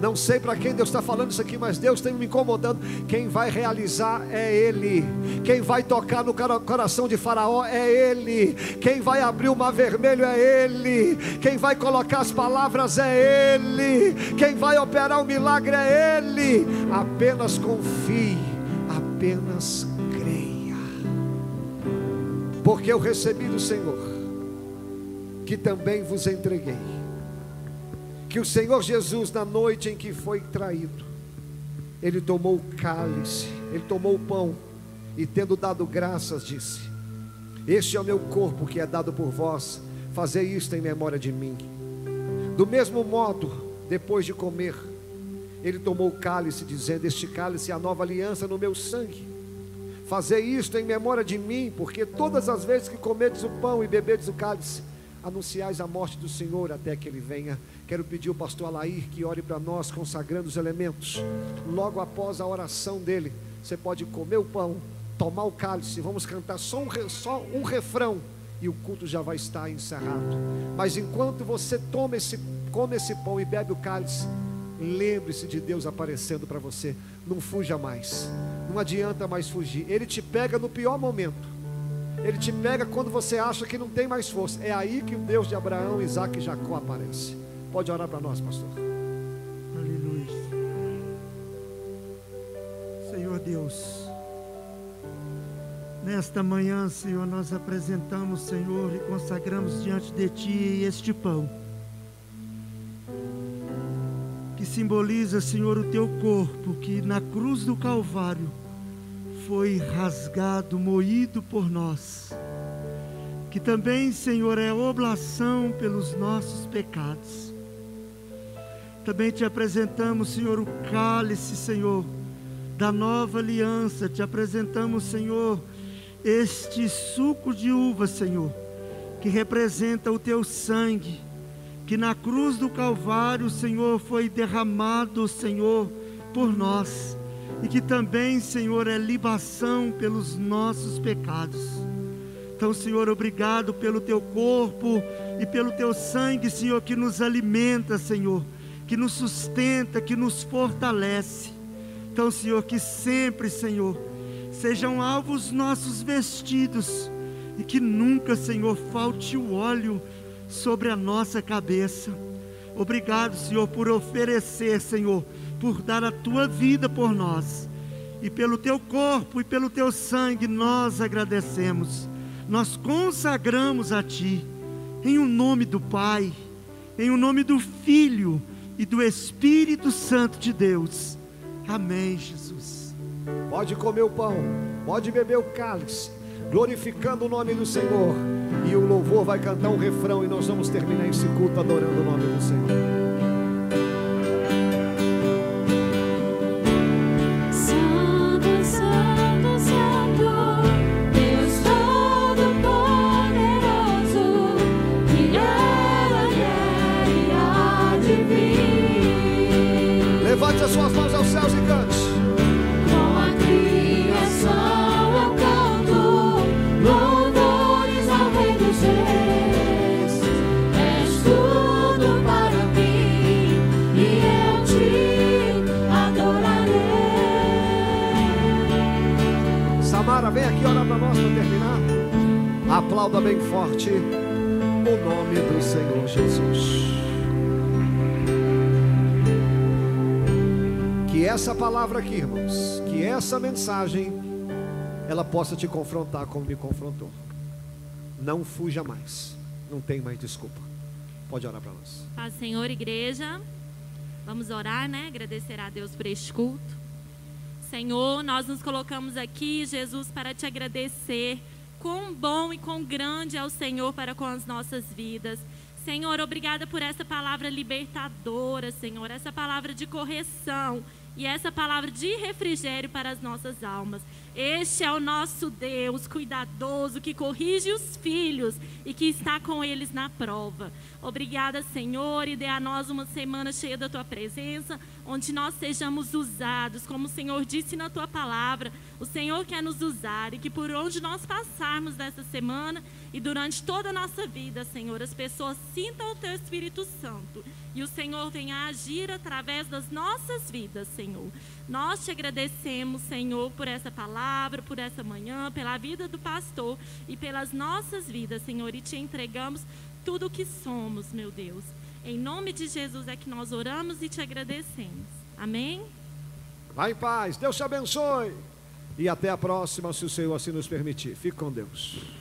Não sei para quem Deus está falando isso aqui, mas Deus tem me incomodando. Quem vai realizar é Ele. Quem vai tocar no coração de Faraó é Ele. Quem vai abrir o mar vermelho é Ele. Quem vai colocar as palavras é Ele. Quem vai operar o milagre é Ele. Apenas confie, apenas creia. Porque eu recebi do Senhor, que também vos entreguei que o Senhor Jesus, na noite em que foi traído, ele tomou o cálice, ele tomou o pão e, tendo dado graças, disse: Este é o meu corpo que é dado por vós, fazei isto em memória de mim. Do mesmo modo, depois de comer, ele tomou o cálice, dizendo: Este cálice é a nova aliança no meu sangue. Fazei isto em memória de mim, porque todas as vezes que comedes o pão e bebedes o cálice, anunciais a morte do Senhor até que ele venha. Quero pedir ao pastor Alair que ore para nós, consagrando os elementos. Logo após a oração dele, você pode comer o pão, tomar o cálice, vamos cantar só um, só um refrão e o culto já vai estar encerrado. Mas enquanto você toma esse, come esse pão e bebe o cálice, lembre-se de Deus aparecendo para você. Não fuja mais, não adianta mais fugir. Ele te pega no pior momento. Ele te pega quando você acha que não tem mais força. É aí que o Deus de Abraão, Isaac e Jacó aparece. Pode orar para nós, pastor. Aleluia. Senhor Deus, nesta manhã, Senhor, nós apresentamos, Senhor, e consagramos diante de Ti este pão, que simboliza, Senhor, o Teu corpo, que na cruz do Calvário foi rasgado, moído por nós. Que também, Senhor, é oblação pelos nossos pecados. Também te apresentamos, Senhor, o cálice, Senhor, da nova aliança. Te apresentamos, Senhor, este suco de uva, Senhor, que representa o teu sangue, que na cruz do Calvário, Senhor, foi derramado, Senhor, por nós e que também, Senhor, é libação pelos nossos pecados. Então, Senhor, obrigado pelo teu corpo e pelo teu sangue, Senhor, que nos alimenta, Senhor, que nos sustenta, que nos fortalece. Então, Senhor, que sempre, Senhor, sejam alvos nossos vestidos e que nunca, Senhor, falte o óleo sobre a nossa cabeça. Obrigado, Senhor, por oferecer, Senhor, por dar a tua vida por nós. E pelo teu corpo e pelo teu sangue nós agradecemos. Nós consagramos a ti, em o nome do Pai, em o nome do Filho e do Espírito Santo de Deus. Amém, Jesus. Pode comer o pão, pode beber o cálice, glorificando o nome do Senhor. E o louvor vai cantar um refrão e nós vamos terminar esse culto adorando o nome do Senhor. Santo, Santo, Santo, Deus Todo-Poderoso, que era, que há de vir. Levante as suas mãos aos céus Aplauda bem forte o nome do Senhor Jesus. Que essa palavra aqui, irmãos, que essa mensagem, ela possa te confrontar como me confrontou. Não fuja mais. Não tem mais desculpa. Pode orar para nós. Paz, Senhor, igreja. Vamos orar, né? Agradecer a Deus por este culto. Senhor, nós nos colocamos aqui, Jesus, para te agradecer. Quão bom e quão grande é o Senhor para com as nossas vidas. Senhor, obrigada por essa palavra libertadora, Senhor, essa palavra de correção e essa palavra de refrigério para as nossas almas. Este é o nosso Deus cuidadoso que corrige os filhos e que está com eles na prova. Obrigada, Senhor, e dê a nós uma semana cheia da tua presença, onde nós sejamos usados, como o Senhor disse na tua palavra. O Senhor quer nos usar e que por onde nós passarmos dessa semana e durante toda a nossa vida, Senhor, as pessoas sintam o teu Espírito Santo e o Senhor venha agir através das nossas vidas, Senhor. Nós te agradecemos, Senhor, por essa palavra, por essa manhã, pela vida do pastor e pelas nossas vidas, Senhor, e te entregamos tudo o que somos, meu Deus. Em nome de Jesus é que nós oramos e te agradecemos. Amém? Vai em paz. Deus te abençoe. E até a próxima, se o Senhor assim nos permitir. Fique com Deus.